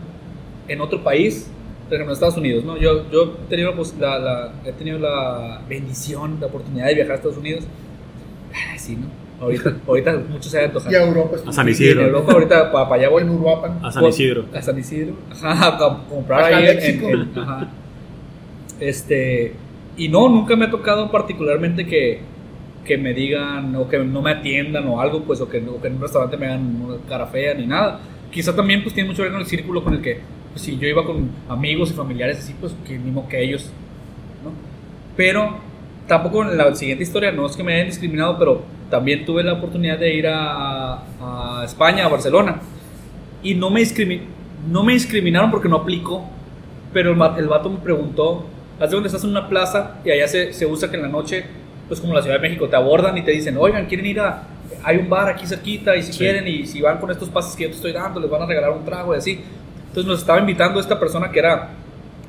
en otro país, por ejemplo en Estados Unidos, ¿no? Yo, yo he, tenido, pues, la, la- he tenido la bendición, la oportunidad de viajar a Estados Unidos. Ah, sí, ¿no? Ahorita, ahorita muchos se van a antojar. Y a Europa, A San Y en Isidro. Europa ahorita para, allá voy. en Uruapan. A San Isidro. A San Isidro. Ajá, a com- comprar A ahí en, en- en- ajá. Este. Y no, nunca me ha tocado particularmente que, que me digan o que no me atiendan o algo, pues, o que, o que en un restaurante me hagan una cara fea ni nada. Quizá también pues tiene mucho que ver con el círculo con el que, pues, si yo iba con amigos y familiares así, pues que mismo que ellos, ¿no? Pero tampoco en la siguiente historia, no es que me hayan discriminado, pero también tuve la oportunidad de ir a, a España, a Barcelona, y no me, discrimi- no me discriminaron porque no aplicó, pero el, el vato me preguntó, haz de estás en una plaza y allá se, se usa que en la noche, pues como la Ciudad de México, te abordan y te dicen, oigan, quieren ir a, hay un bar aquí cerquita y si Sí. quieren y si van con estos pases que yo te estoy dando, les van a regalar un trago y así. Entonces nos estaba invitando esta persona que era,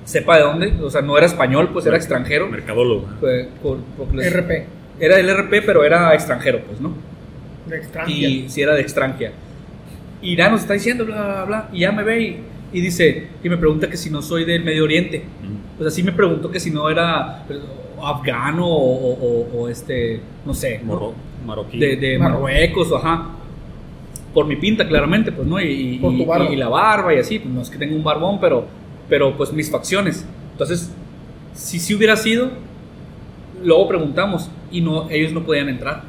sepa de dónde, o sea, no era español, pues era extranjero. Mercadólogo. pues, por- porque les- RP, Era el RP, pero era extranjero, pues, ¿no? de extranjera. y si era de extranjera. Y ya nos está diciendo, bla, bla, bla, y ya me ve y, y dice, y me pregunta que si no soy del Medio Oriente. O sea, sí me preguntó que si no era afgano o, o- o- o este, no sé, ¿no? Marroquí. de, de Marruecos, o ajá. Por mi pinta, claramente, pues, ¿no? Y, y- Por tu y- barba. y la barba y así, pues no es que tenga un barbón, pero, pero pues mis facciones. Entonces, si sí hubiera sido, luego preguntamos y no, ellos no podían entrar.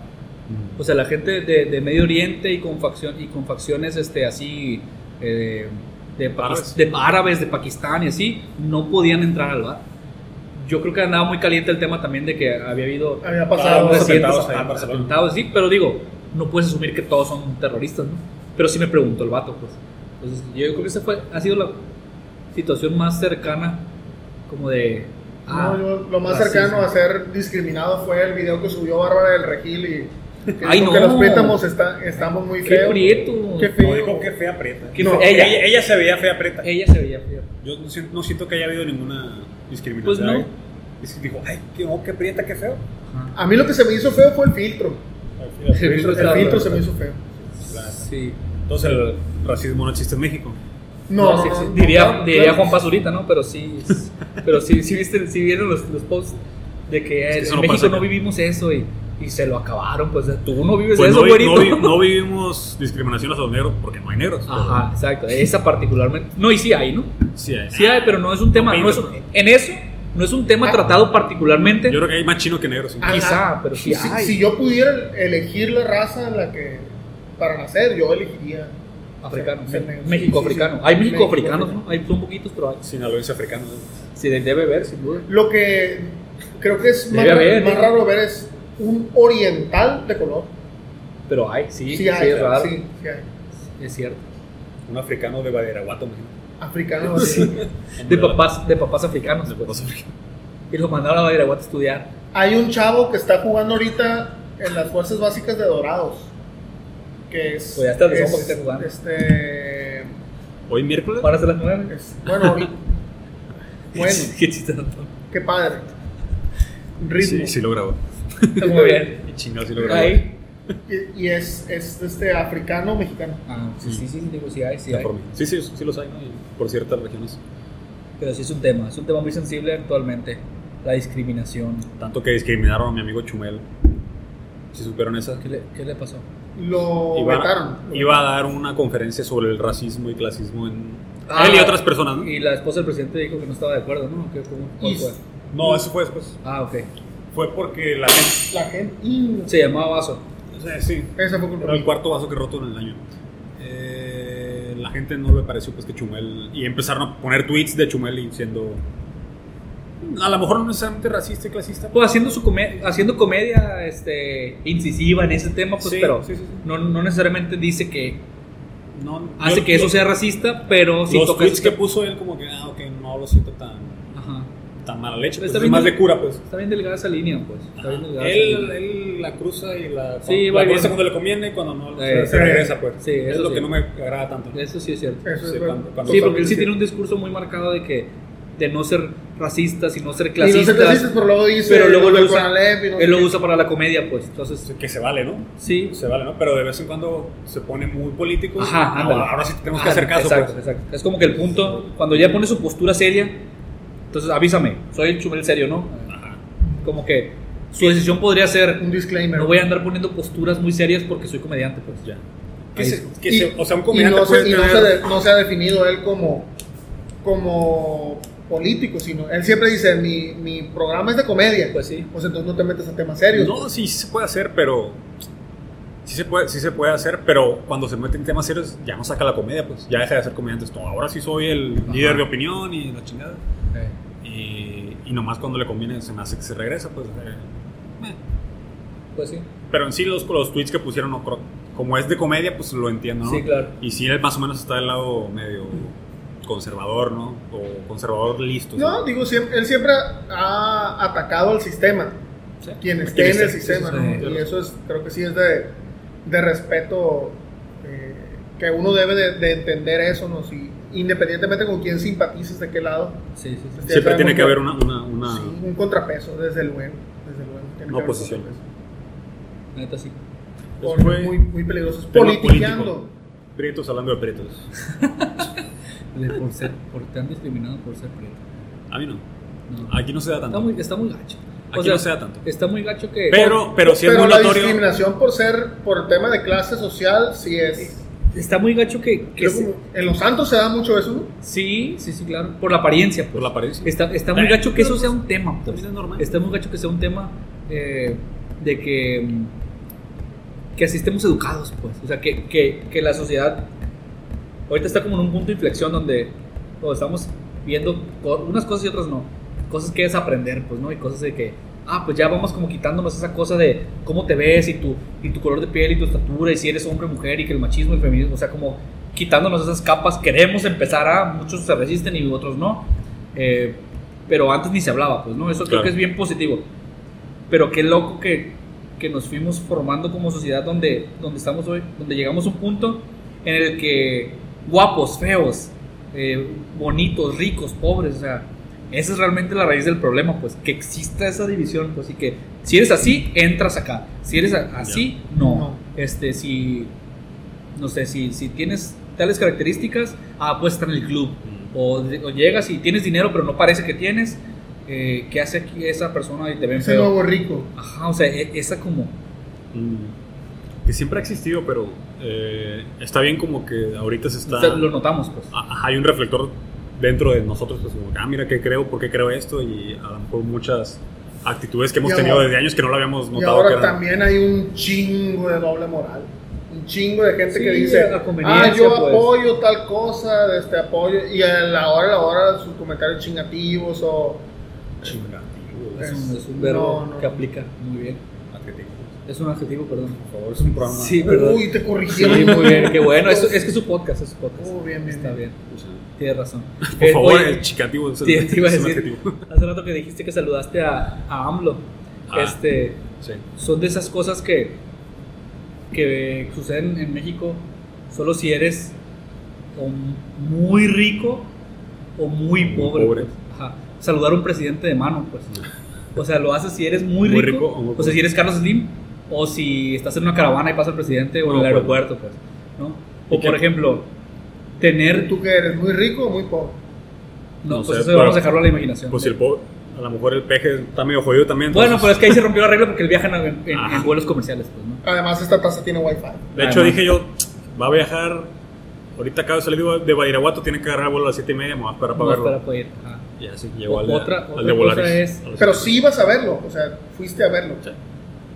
O sea, la gente de, de Medio Oriente y con, facción, y con facciones este, así eh, de, de árabes de Pakistán y así, no podían entrar al bar. Yo creo que andaba muy caliente el tema también de que había habido Había pasado unos atentados ahí en at- Barcelona. atentados, sí, pero digo, no puedes asumir que todos son terroristas, ¿no? Pero sí me preguntó el vato, pues. Entonces, yo creo que esa fue, ha sido la situación más cercana, como de. ah, No, yo- lo más racismo. cercano a ser discriminado fue el video que subió Bárbara del Regil y que Ay, no. que los prietamos está, estamos muy Qué feos. prieto. Qué No feo. dijo que fea prieta. Qué No, ella, Ella, ella se veía fea prieta. ella se veía fea. Yo no siento, no siento que haya habido ninguna discriminación. Pues no. Y dijo, ay, qué, oh, qué prieta, qué feo. A mí lo que se me hizo feo fue el filtro. El filtro El filtro se me hizo feo. Sí. Entonces el racismo no existe en México. No, No, sí, no, sí. no, diría, claro, diría claro. Juan Pazurita, ¿no? Pero sí, pero sí, sí, viste, sí vieron los, los posts de que Es que en México no vivimos eso y, Y se lo acabaron, pues tú no vives Pues eso, no, güerito. no vi- no vivimos discriminación hacia los negros porque no hay negros. Ajá, exacto. Esa particularmente. No, y sí hay, ¿no? pero Sí hay. Sí hay, pero no es un tema. No es un- en eso, no es un tema tratado particularmente. Yo creo que hay más chino que negros. Ah, Quizá, pero sí si, hay. si yo pudiera elegir la raza en la que para nacer, yo elegiría Africano. Sí, sí, sí. Hay México-africanos, México-africano. ¿no? Hay, son poquitos, pero hay. Sinaloense africano. Sí, debe haber, sin duda. Lo que creo que es más, haber, más ¿eh? raro ver es un oriental de color. Pero hay, sí, sí, Sí, hay, es raro. sí, sí hay. Es cierto. Un africano de Badiraguato. Africano. De papás, de papás africanos. De pues. papás africanos. Y los mandaron a Badiraguato a estudiar. Hay un chavo que está jugando ahorita en las fuerzas básicas de Dorados. Que es. Pues ya está, es, a estar jugando. Este. Hoy miércoles. Van a ser las nueve. es- bueno, ahorita- bueno, Qué chiste tanto. qué padre. Ritmo. Sí, sí lo grabó. Está muy bien. Y chingado sí lo grabó. Ahí. Y, y es, es este africano mexicano. Ah, sí, sí, sí, digo, sí hay, sí hay. Sí, sí, sí los hay, ¿no? Y por ciertas regiones. Pero sí es un tema, es un tema muy sensible actualmente. La discriminación. Tanto que discriminaron a mi amigo Chumel. ¿Sí supieron esa? ¿Qué le, qué le pasó? Lo Iba, vetaron. iba a dar una conferencia sobre el racismo y clasismo en Ah, él y otras personas, ¿no? Y la esposa del presidente dijo que no estaba de acuerdo, ¿no? ¿Qué, cómo, cuál Y- fue? No, eso fue después. Ah, ok. Fue porque la gente. La gente. Se llamaba Vaso. o sea, sí. Esa fue culpa Era el cuarto vaso que roto en el año. Eh, la gente no le pareció pues que Chumel. Y empezaron a poner tweets de Chumel y diciendo. A lo mejor no necesariamente racista y clasista. Pues haciendo su come- haciendo comedia este, incisiva en ese tema, pues, Sí, pero sí, sí, sí. No, no necesariamente dice que no, hace yo- que eso yo- sea racista, pero sí los toca tweets ese que puso él, como que, ah, ok, no lo siento tan. Tan mala leche. Está Pues, es bien más del- de cura, pues. Está bien delgada esa línea, pues. Está bien delgada esa Él, línea. él la cruza y la, Sí, la va bien. cruza cuando le conviene y cuando no Eh, se, regresa, pues. sí, es eso lo sí. que no me agrada tanto. Eso sí es cierto. Eso Sí, es cuando- cuando- Sí, porque él sí tiene un discurso muy marcado de que de no ser racistas y no ser Y no clasistas. sé clasistas, pero luego dice. pero luego lo usa, no él lo usa para la comedia, pues. Entonces, Que se vale, ¿no? sí. Se vale, ¿no? Pero de vez en cuando se pone muy político. Ajá, No, ahora sí tenemos que hacer caso. Exacto, pues. exacto. Es como que el punto, cuando ya pone su postura seria, entonces avísame, soy el chumel serio, ¿no? Ajá. Como que su decisión podría ser, Un disclaimer. no voy a andar poniendo posturas muy serias porque soy comediante, pues ya. Que Ahí se- sí. que Y- se- o sea, un y comediante no, puede se, y no, tener- se de- no se ha definido él como, como político, sino él siempre dice: mi, mi programa es de comedia. Pues sí. Pues entonces no te metes a temas serios. No, sí, sí se puede hacer, pero. Sí se, puede, sí se puede hacer, pero cuando se mete en temas serios ya no saca la comedia, pues ya deja de ser comediante. No, ahora sí soy el líder de opinión y la chingada. Y, y nomás cuando le conviene se me hace que se regresa, pues. eh. Pues sí. Pero en sí los, los tweets que pusieron, no creo- como es de comedia, pues lo entiendo, ¿no? Sí, claro. Y sí, él más o menos está del lado medio conservador, ¿no? O conservador listo. No, digo, siempre, él siempre ha atacado al sistema. Sí. Quien esté en el sistema, sí, ¿no? sí, sí. Y eso es, creo que sí es de, de respeto, eh, que uno debe de, de entender eso, ¿no? Si, independientemente con quién simpatices, de qué lado. Sí, sí, sí. ya Siempre tiene que haber una, una, una- sí, un contrapeso, desde luego. Desde luego tiene que oposición. contrapeso. Neta sí. Por- fue muy, muy peligrosos. Politiqueando. Prietos hablando de prietos. De por ser, por te han discriminado por ser prieto. A mí no. No. Aquí no se da tanto. Está muy, está muy gacho. Aquí no se da tanto. Está muy gacho que. Pero, pero sí es Pero muy la notorio. discriminación por ser, por el tema de clase social, sí es. Está muy gacho que. que se- en los santos se da mucho eso, ¿no? sí, sí, sí, claro. Por la apariencia, pues. Por la apariencia. Está, está muy gacho que eso sea un tema. Pues. también es normal. Está muy gacho que sea un tema eh, de que. mm, Que así estemos educados, pues. O sea, que, que, que la sociedad. Ahorita está como en un punto de inflexión donde, donde estamos viendo unas cosas y otras no. Cosas que es aprender, pues, ¿no? Y cosas de que. Ah, pues ya vamos como quitándonos esa cosa de cómo te ves y tu, y tu color de piel y tu estatura y si eres hombre o mujer y que el machismo y el feminismo, o sea, como quitándonos esas capas, queremos empezar a, muchos se resisten y otros no, Eh, pero antes ni se hablaba, pues, ¿no? Eso creo Claro. que es bien positivo. Pero qué loco que, que nos fuimos formando como sociedad donde, donde estamos hoy, donde llegamos a un punto en el que guapos, feos, eh, bonitos, ricos, pobres, o sea, esa es realmente la raíz del problema, pues, que exista esa división, pues, y que si eres así, entras acá, si eres así, no. No. Este, si, no sé, si, si tienes tales características, ah, puedes estar en el club, o, llegas y tienes dinero, pero no parece que tienes, eh, ¿qué hace aquí esa persona y te ven Ese feo? nuevo rico. Ajá, o sea, e- esa como... Mm, que siempre ha existido, pero eh, está bien como que ahorita se está... o sea, lo notamos, pues. Ajá, hay un reflector dentro de nosotros, pues como, que, ah, mira qué creo, por qué creo esto, y a lo mejor muchas actitudes que hemos Y tenido ahora- desde años que no lo habíamos Y notado. que ahora eran- también hay un chingo de doble moral. Un chingo de gente Sí, que dice, ah, yo pues". apoyo tal cosa, este apoyo, y a la hora, a la hora sus comentarios chingativos o... Chingativo, Es Es- un, es un verbo no, no. que aplica muy bien. adjetivo. Es un adjetivo, perdón. Por favor, es un programa. Sí, perdón. Uy, te Sí, corrigieron. muy bien, qué bueno. Es, es que es su podcast, es su podcast. Oh, bien, bien, Está bien. bien, tienes razón. Por Eh, favor, oye, el chicativo es, te, te iba a decir, adjetivo. hace rato que dijiste que saludaste a, a AMLO. Ah. Este, Sí. son de esas cosas que, que suceden en México solo si eres o muy rico o muy Muy pobre. pobre. pues. Ajá. Saludar a un presidente de mano, pues. O sea, lo haces si eres muy rico, Muy rico o muy o sea, si eres Carlos Slim, o si estás en una caravana y pasa el presidente o en el pues. aeropuerto, pues. ¿no? ¿Y O qué? por ejemplo, tener... ¿Tú que eres? ¿Muy rico o muy pobre? No, No pues sé, eso vamos a dejarlo a la imaginación. Pues si el pobre, a lo mejor el peje está medio jodido también. Bueno, entonces- pero es que ahí se rompió la regla porque él viaja en, en- en vuelos comerciales, pues, ¿no? Además, esta taza tiene wifi. De hecho, Además. dije yo, va a viajar. Ahorita acaba de salir de- de Badiraguato, tiene que agarrar el vuelo a las 7 y media, me voy a esperar para verlo. espera poder. Ajá. Ya sí, llegó al, de- Otra- al otra de Volaris. es- Pero sí ibas a verlo, o sea, fuiste a verlo.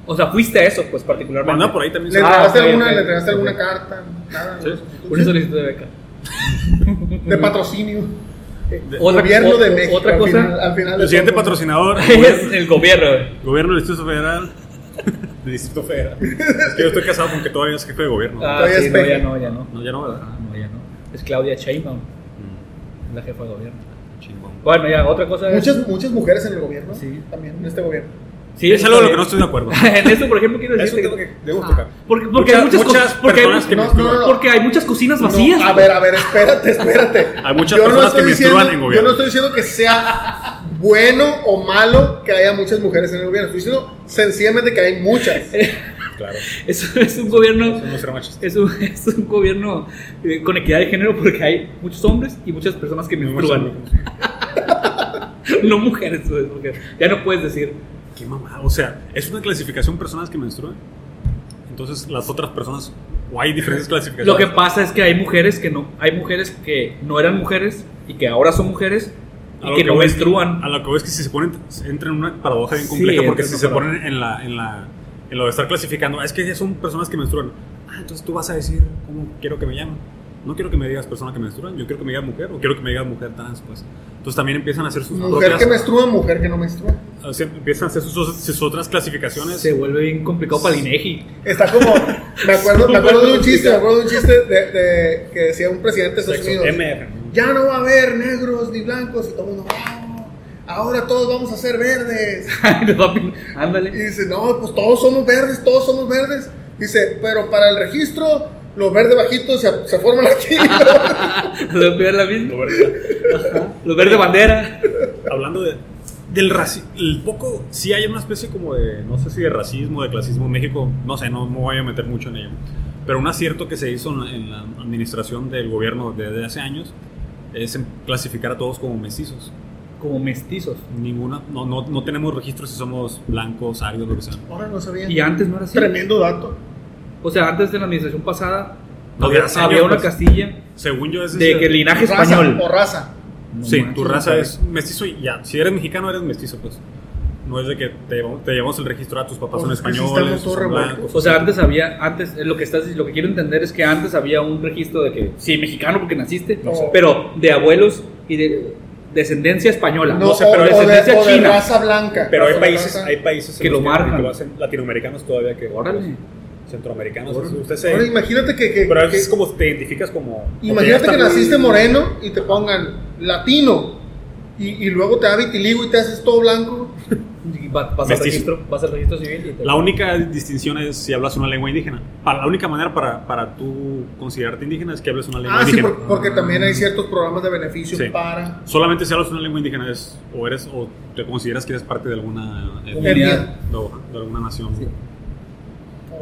O sea, fuiste a eso, pues, particularmente. Anda por ahí también. ¿Le Ah, entregaste, alguna, ok. ¿le entregaste Ok. alguna carta? Nada. Sí. Una solicitud de beca. De patrocinio. De- Otra- Gobierno de México. otra al cosa- final- al final El siguiente todo. patrocinador, es el gobierno. gobierno del Distrito Federal. del Distrito Federal. Es que yo estoy casado con que todavía es jefe de gobierno. Ah, Todavía sí, es no, ya no, ya no. No, ya no, ¿verdad? Ah, no, ya no. Es Claudia Sheinbaum, Mm, la jefa de gobierno. Bueno, ya, otra cosa es... Muchas, muchas mujeres en el gobierno. Sí. También en este gobierno. Sí, es eso algo de lo que no estoy de acuerdo. en eso, por ejemplo, quiero Eso decirte tengo que, debo tocar. Porque, hay muchas, muchas cosas- porque hay- personas que no, menstruan. no, no. porque hay muchas cocinas vacías. No, a ver, a ver, espérate, espérate. Hay muchas Yo no personas que diciendo- en gobierno. Yo no estoy diciendo que sea bueno o malo que haya muchas mujeres en el gobierno. Estoy diciendo sencillamente que hay muchas. Claro. Eso es un gobierno... Eso. Es un, es un gobierno eh, con equidad de género porque hay muchos hombres y muchas personas que menstruan. no mujeres, pues, porque ya no puedes decir. Qué mamada. O sea, es una clasificación personas que menstruan. Entonces, las otras personas. O hay diferentes clasificaciones. Lo que pasa es que hay mujeres que no, hay mujeres que no eran mujeres y que ahora son mujeres y lo que no menstruan. A lo que voy es que si se ponen, entran en una paradoja bien Sí, compleja, porque si se ponen en la, en la, en lo de estar clasificando, es que son personas que menstruan. Ah, entonces tú vas a decir cómo quiero que me llamen. No quiero que me digas persona que menstruan, yo quiero que me digas mujer, o quiero que me digas mujer trans, pues. Entonces también empiezan a hacer sus Mujer propias, que menstrua, mujer que no menstrua. o sea, empiezan a hacer sus, sus otras clasificaciones. Se vuelve bien complicado para el INEGI. Está como. Me acuerdo, me acuerdo de un chiste, me acuerdo de un chiste de, de- que decía un presidente de Estados Sexo, Unidos. MF. Ya no va a haber negros ni blancos. Y todo el mundo, "Oh, ahora todos vamos a ser verdes. Y Ándale. dice, no, pues todos somos verdes, todos somos verdes. Dice, pero para el registro, los verdes bajitos se, se forman aquí. Lo peor la misma. Lo verdad. Los verdes bandera. hablando de, del racismo, el poco, sí hay una especie como de, no sé si de racismo, de clasismo en México, no sé, no me voy a meter mucho en ello, pero un acierto que se hizo en la, en la administración del gobierno desde hace años es en clasificar a todos como mestizos. Como mestizos. Ninguna, no, no, no tenemos registros si somos blancos, arios, lo que sea. Ahora no sabía. Y antes no era así. Tremendo dato. O sea, antes de la administración pasada No, había, de había una pues. castilla Según yo es de ese- que linaje Raza español. o raza. No Sí, manches, tu raza es mestizo y ya. Si eres mexicano, eres mestizo, pues. No es de que te, llevamos- te llevamos el registro a tus papás son Pues es que sí españoles, estamos todos son blancos. O sea, antes había, antes, eh, lo que estás, lo que quiero entender es que antes había un registro de que, sí, mexicano porque naciste, No sé. pero de abuelos y de descendencia española, No, no sé, o, pero o de, descendencia o de china. raza blanca. Pero hay Raza países, blanca. hay países Que lo marcan. que lo hacen latinoamericanos todavía que Órale. Centroamericanos. Órale. Usted se, Ahora imagínate que, que- pero que- es como te identificas como. imagínate que naciste muy- moreno y te pongan latino y, y luego te da vitiligo y te haces todo blanco. Y va- vas, al registro, vas al registro civil y te- La única distinción es si hablas una lengua indígena. Para, la única manera para, para tú considerarte indígena es que hables una lengua Ah, sí, indígena. por- porque también hay ciertos programas de beneficio Sí. para Solamente si hablas una lengua indígena es o eres o te consideras que eres parte de alguna etnia, o de alguna nación. Sí.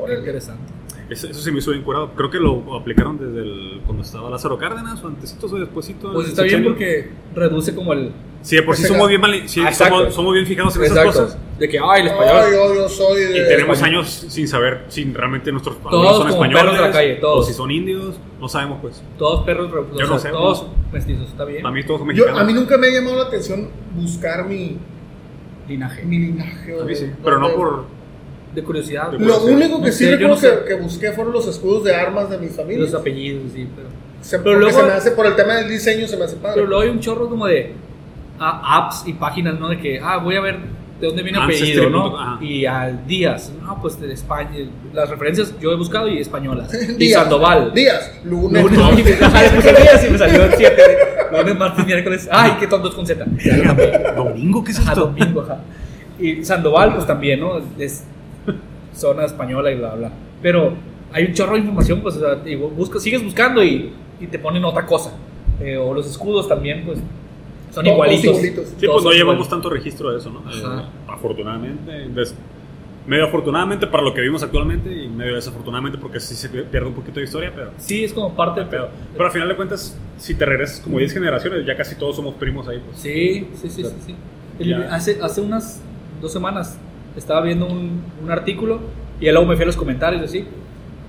Qué interesante. Eso, eso se me hizo bien curado. Creo que lo aplicaron desde el, cuando estaba Lázaro Cárdenas o antesitos o despuesito. Pues está bien porque reduce como el. Sí, por sí somos bien, sí, Ah, somos, somos bien fijados en esas Exacto. cosas. De que, ay, el Ay, español. yo, yo soy de. Y tenemos español. años sin saber si realmente nuestros Todos son como españoles perros de la calle, todos. o si son indios. No sabemos, pues. Todos perros, Yo sea, no sé, todos no. mestizos, está bien. Para mí todos son Yo, mexicanos. a mí nunca me ha llamado la atención buscar mi, Linaje. mi linaje. A mí o sí, de- pero no por... De curiosidad. De Lo único que No sí sé, recuerdo no sé. que, que busqué fueron los escudos de armas de mi familia. Los apellidos, sí, pero. Se, Pero porque luego- se me hace, por el tema del diseño, se me hace padre. Pero luego hay un chorro como de ah, apps y páginas, ¿no? De que, ah, voy a ver de dónde viene el apellido, ¿no? Y al Díaz, no, pues de España. Las referencias yo he buscado y españolas. y Días, Sandoval. Días, lunes, Lunes, puse días y me salió el 7. Lunes, martes, miércoles. Ay, qué tontos con Z. ¿Domingo? ¿Qué es Ajá, esto? domingo, ajá. Y Sandoval, pues también, ¿no? Es zona española y bla, bla. Pero hay un chorro de información, pues, o sea, digo, busca, sigues buscando y, y te ponen otra cosa. Eh, o los escudos también, pues, son Todos igualitos. igualitos. Sí, Todos pues no llevamos tanto registro de eso, ¿no? Ajá. Eh, afortunadamente. des- medio afortunadamente para lo que vivimos actualmente y medio desafortunadamente porque sí se pierde un poquito de historia, pero... Sí, es como parte del Pero, pedo. pero al final de cuentas, si te regresas como 10 generaciones, ya casi todos somos primos ahí. Pues. Sí, sí, sí, sí. sí. El- hace, hace unas dos semanas estaba viendo un, un artículo y luego me fui a los comentarios así.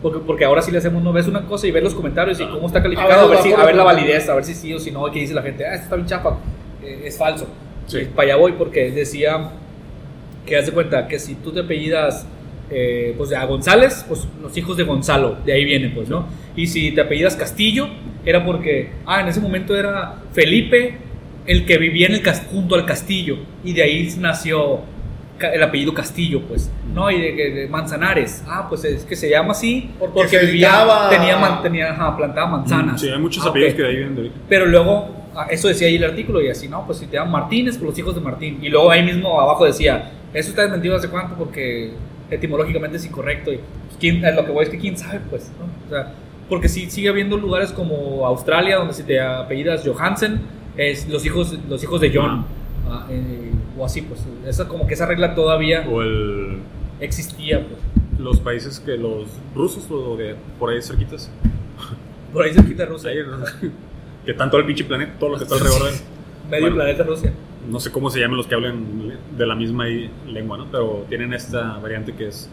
Porque, porque ahora sí le hacemos, no ves una cosa y ves los comentarios y cómo está calificado, A a ver, ver, si, bajo a ver la validez, a ver si sí o si no, que dice la gente, ah, esto está bien chapa, eh, es falso. Sí. Y para allá voy porque decía que haz de cuenta que si tú te apellidas eh, pues a González, pues los hijos de Gonzalo, de ahí vienen, pues, ¿no? Y si te apellidas Castillo, era porque, ah, en ese momento era Felipe el que vivía en el junto al castillo, y de ahí nació el apellido Castillo, pues, ¿no? Y de, de Manzanares, ah, pues es que se llama así Porque porque, vivía, tenía, man- tenía ajá, plantaba manzanas. Sí, hay muchos Ah, apellidos ok. que de ahí vienen de ahorita. Pero luego, ah, eso decía ahí el artículo, y así, ¿no? Pues si te llaman Martínez, pues los hijos de Martín. Y luego ahí mismo abajo decía, eso está desmentido hace cuánto porque etimológicamente es incorrecto. Y pues, ¿quién, eh, lo que voy es que quién sabe, pues, ¿no? O sea, porque sí sigue habiendo lugares como Australia, donde si te apellidas Johansen, es los hijos, los hijos de John. Ah, eh, o así, pues, esa, como que esa regla todavía O el, existía, pues. los países que los rusos o de por ahí cerquitas. Por ahí se quita Rusia. Ahí, que tanto el pinche planeta, todo lo que está alrededor de él. Medio Bueno. planeta Rusia. no sé cómo se llaman los que hablan de la misma lengua, ¿no? Pero tienen esta variante que es.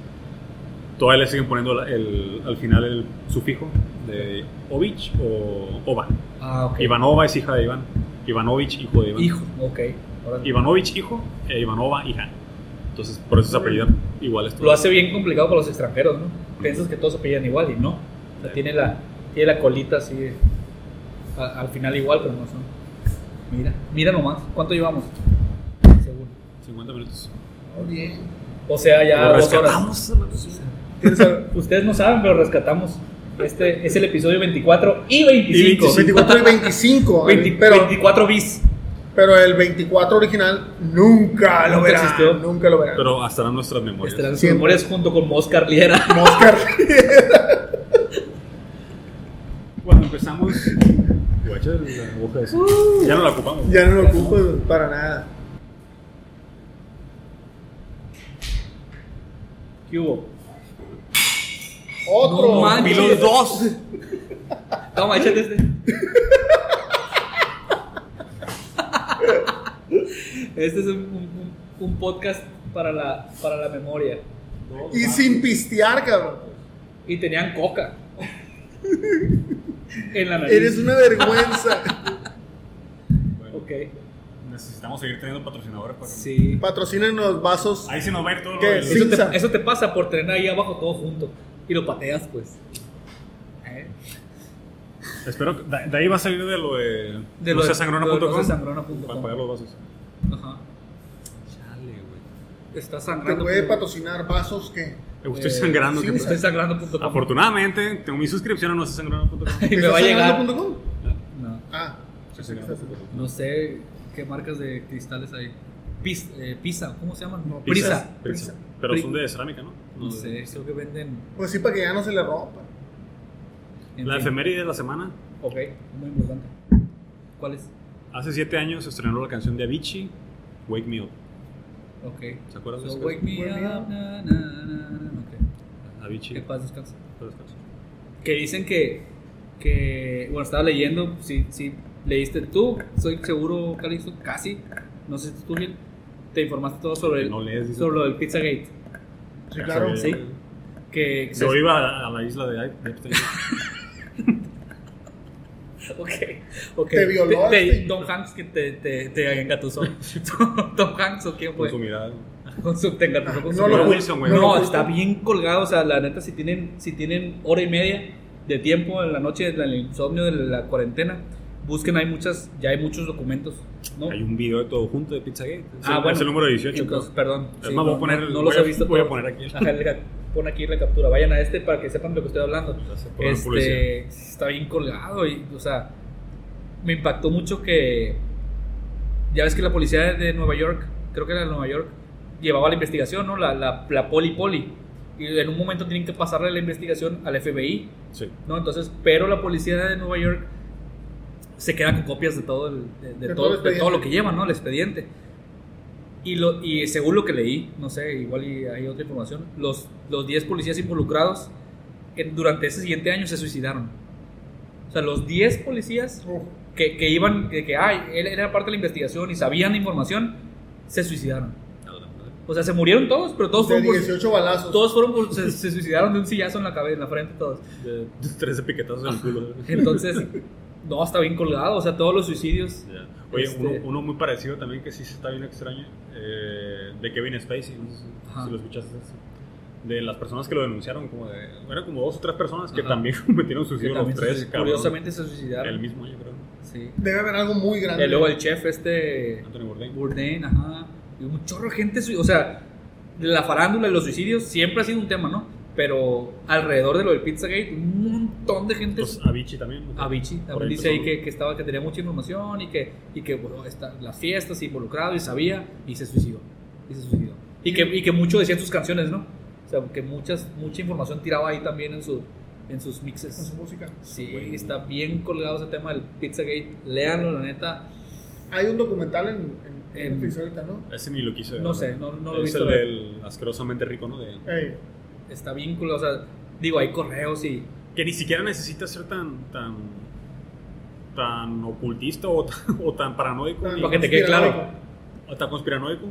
Todavía le siguen poniendo la- el, al final el sufijo de Ovich o Ova. Ah, ok. Ivanova es hija de Iván. Ivanovich, hijo de Iván. Hijo, ok. Ivanovich, hijo, e Ivanova, hija. Entonces, por eso se apellidan iguales. Lo hace bien complicado para los extranjeros, ¿no? Piensas que todos se apellidan igual y no. O sea, tiene la, tiene la colita así a- al final igual, pero no son. Mira, mira nomás. ¿Cuánto llevamos? Según. 50 minutos. Oh, bien. O sea, ya Lo dos horas. Ustedes no saben, pero rescatamos. Este es el episodio 24 y 25. 24 y 25. 20 pero, 24 bis. Pero el 24 original nunca lo Nunca verán. existió. Nunca lo verán. Pero hasta en nuestras memorias. Estarán sus memorias junto con Moscar Liera. Moscar. Cuando empezamos. La esa. Ya no la ocupamos. ya no lo ocupo para nada. ¿Qué hubo? Otro. No manches. Dos. Toma, échate este. Este es un, un- un podcast para la, para la memoria. y sin pistear, cabrón. Y tenían coca. En la nariz. Eres una vergüenza. Bueno, Ok. necesitamos seguir teniendo patrocinadores. Para... Sí. Patrocinen los vasos. Ahí se nos va a ir todo lo Sí. Eso te, eso te pasa por tener ahí abajo todo junto. Y lo pateas, pues. ¿Eh? Espero que de, de ahí va a salir de lo de, De no nosesangrona.com. para pagar los vasos. Ajá. Chale, güey. Está Te sangrando. puede por- patrocinar vasos que. Estoy Eh, sangrando. sí, ¿qué sí. Estoy sangrando.com. Afortunadamente, tengo mi suscripción a no sesangrona.com. Y me va a llegar. ¿Estás No, Ah, no sé qué marcas de cristales hay. Pis, eh, Pisa, ¿cómo se llaman? No, Prisa. Prisa. Pero son de cerámica, ¿no? No de- sé, creo que venden. pues sí, para que ya no se le rompa. En La fin. efeméride de la semana. Ok, muy importante. ¿Cuál es? Hace siete años se estrenó la canción de Avicii, Wake Me Up. Ok. ¿Se acuerdan de So wake me Wake me up. up. na, na, na, na, ok. Avicii. Que paz descanse. Que dicen que, que bueno, estaba leyendo, si, si leíste tú, soy seguro, Calixto, casi, no sé si tú, Gil, te informaste todo sobre, el, No lees, sobre lo del Pizzagate. Sí, claro. Sí. Que, que Yo se- iba a, a la isla de de Epstein. Ok, ok. Te violó, Te- este. Tom Hanks que te, te, te engatusó. Tom Hanks o quién con fue. su mirada. Con su, te engatusó con No su lo mirada. Wilson, güey. no No, está bien colgado. O sea, la neta, si tienen, si tienen hora y media de tiempo en la noche del insomnio de la cuarentena, busquen, hay muchas, ya hay muchos documentos. ¿no? Hay un video de todo junto de Pizzagate. Ah, el, bueno. es el número 18. Entonces, creo. perdón. Es sí, más, voy no, a poner- no, no voy los a- he visto voy a poner aquí. Pon aquí la captura. Vayan a este para que sepan de lo que estoy hablando. Este, está bien colgado y, o sea, me impactó mucho que ya ves que la policía de Nueva York, creo que era de Nueva York, llevaba la investigación, ¿no? La, la, la poli poli. Y en un momento tienen que pasarle la investigación al FBI, Sí. ¿no? Entonces, pero la policía de Nueva York se queda con copias de todo, el- de, de De todo, todo el de todo lo que llevan, ¿no? El expediente. Y, lo, y según lo que leí, no sé, igual y hay otra información, los, los 10 policías involucrados en- durante ese siguiente año se suicidaron. O sea, los 10 policías que, que iban, que, que ay, él era parte de la investigación y sabían la información, se suicidaron. O sea, se murieron todos, pero todos de fueron, por- 18 balazos. todos fueron por- se, se suicidaron de un sillazo en la cabeza, en la frente, todos. De 13 piquetazos en el culo. Entonces, no, está bien colgado, o sea, todos los suicidios. Ya. Oye, Este- uno, uno muy parecido también que sí se está bien extraño, eh, de Kevin Spacey, no sé si, si lo escuchaste. De las personas que lo denunciaron, como de, eran como dos o tres personas que Ajá. también cometieron suicidio los se tres, cabrón. curiosamente se suicidaron. El mismo año, creo. Sí. Debe haber algo muy grande. Y luego el chef este Anthony Bourdain. Bourdain, ajá. Y un chorro de gente, o sea, la farándula y los suicidios siempre ha sido un tema, ¿no? Pero alrededor de lo del Pizzagate, un montón de gente. Pues Avicii también. ¿no? Avicii también dice ahí que, que estaba que tenía mucha información y que y que bueno, está, las fiestas involucrado y sabía y se suicidó y se suicidó y que, y que mucho decían sus canciones no o sea que muchas mucha información tiraba ahí también en su en sus con su mixes música. sí está bien colgado ese tema del Pizzagate léanlo la neta Hay un documental en, en, En- ahorita, ¿no? Ese ni lo quise ver. No sé, no- no lo he Es visto el ver. del asquerosamente rico, ¿no? De, está colgado o sea digo hay correos y que ni siquiera necesita ser tan tan tan ocultista o tan, o tan paranoico Tan para que te quede claro. o tan conspiranoico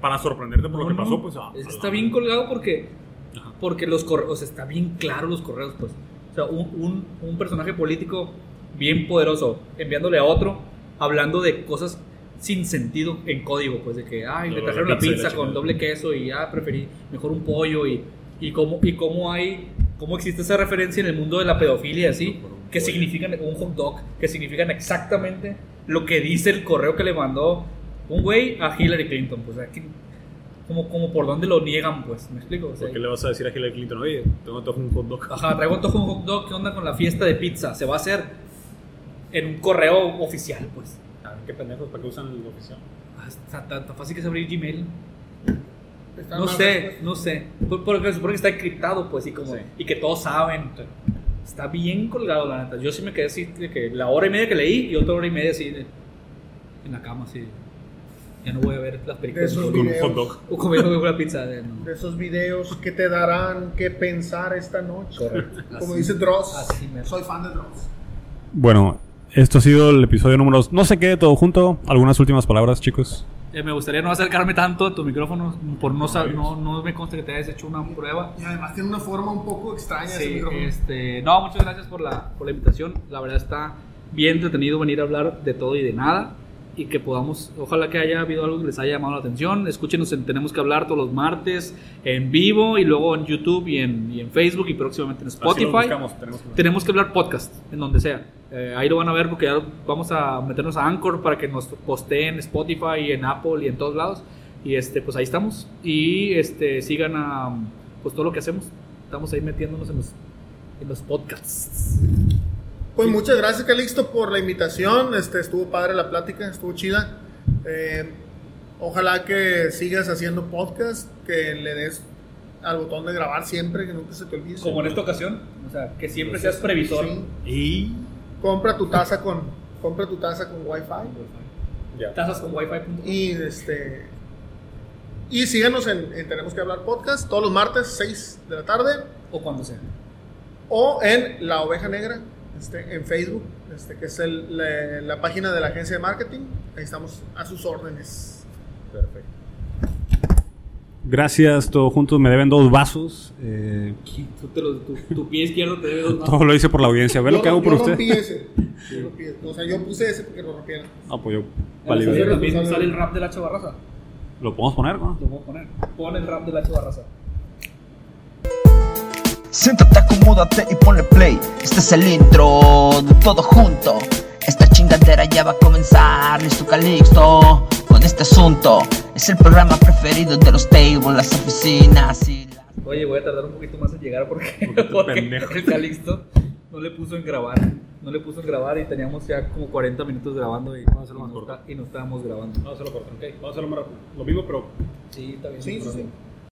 para sorprenderte por lo que No, no, pasó pues ah, está ah, bien colgado porque ajá. porque los correos, está bien claro los correos, pues. O sea, un, un, un personaje político bien poderoso enviándole a otro, hablando de cosas sin sentido en código, pues de que, ay, me trajeron la pizza pizza con doble queso y ya preferí mejor un pollo y, y cómo, y cómo hay, cómo existe esa referencia en el mundo de la pedofilia, así, que significan un hot dog, que significan exactamente lo que dice el correo que le mandó un güey a Hillary Clinton, pues, que- como, como por dónde lo niegan, pues, ¿me explico? O sea, ¿Por qué le vas a decir a Hillary Clinton, oye, tengo antojo un hot dog? Ajá, traigo antojo un hot dog, ¿qué onda con la fiesta de pizza? Se va a hacer en un correo oficial, pues. Ah, qué pendejos, ¿para qué usan el oficial? Ah, Está tan fácil que es abrir Gmail. Está No sé, no sé. Por- Porque se supone que está encriptado, pues, y, como, Sí. y que todos saben. Está bien colgado, la neta. Yo sí me quedé así, de que la hora y media que leí y otra hora y media así, de- en la cama, así. Ya no voy a ver las películas. De esos. Con un videos. hot dog. O comiendo una pizza. de- no. De esos videos que te darán que pensar esta noche. Correcto. Como Así- dice Dross. así mero. Soy fan de Dross. Bueno, esto ha sido el episodio número no sé qué, todo junto. Algunas últimas palabras, chicos. Eh, me gustaría no acercarme tanto a tu micrófono por no no, no me consta que te hayas hecho una prueba. Y además tiene una forma un poco extraña ese Sí, micrófono. este, no, muchas gracias por la, por la invitación. La verdad está bien entretenido venir a hablar de todo y de nada. Y que podamos, ojalá que haya habido algo que les haya llamado la atención. Escúchenos en Tenemos que hablar todos los martes en vivo y luego en YouTube y en, y en Facebook y próximamente en Spotify. buscamos, tenemos que- Tenemos que hablar podcast, en donde sea. Eh, ahí lo van a ver porque ya vamos a meternos a Anchor para que nos posteen en Spotify y en Apple y en todos lados. Y este, pues ahí estamos. Y este, sigan a pues todo lo que hacemos. Estamos ahí metiéndonos en los, en los podcasts. Pues muchas gracias, Calixto, por la invitación. Este, estuvo padre la plática, estuvo chida. Eh, ojalá que sigas haciendo podcast, que le des al botón de grabar siempre, que nunca se te olvide. Como en esta ocasión, o sea, que siempre seas previsor. Sí. Y Compra tu taza con, compra tu taza con Wi-Fi. ya. Tazas con wifi.com. Y este. Y síganos en, en Tenemos que hablar podcast todos los martes, 6 de la tarde, O cuando sea. O en La Oveja Negra, este, en Facebook, este, que es el- la, la página de la agencia de marketing. Ahí estamos a sus órdenes. Perfecto. Gracias, todos juntos. Me deben dos vasos. Eh, Tú te lo- tu, tu pie izquierdo te debe dos más. todo lo hice por la audiencia. Ve lo que hago por yo usted. rompí ese. Yo rompí ese. O sea, yo puse ese porque lo rompieron. Ah, pues yo. También Sale- sale el rap de la chavarraza. Lo podemos poner, ¿no? Lo a poner. Pon el rap de la chavarraza. Siéntate, acomódate y ponle play. Este es el intro de todo junto. Esta chingadera ya va a comenzar. Listo Calixto con este asunto. Es el programa preferido de los tables, las oficinas y las. Oye, voy a tardar un poquito más en llegar porque, Porque el Calixto no le puso en grabar. No le puso en grabar y teníamos ya como 40 minutos grabando y, Vamos a hacerlo y más no, corto. está- y no estábamos grabando. Vamos a hacerlo corto, ok. Vamos a hacerlo más rápido. Lo mismo, pero Sí, está bien. Sí, sí, sí.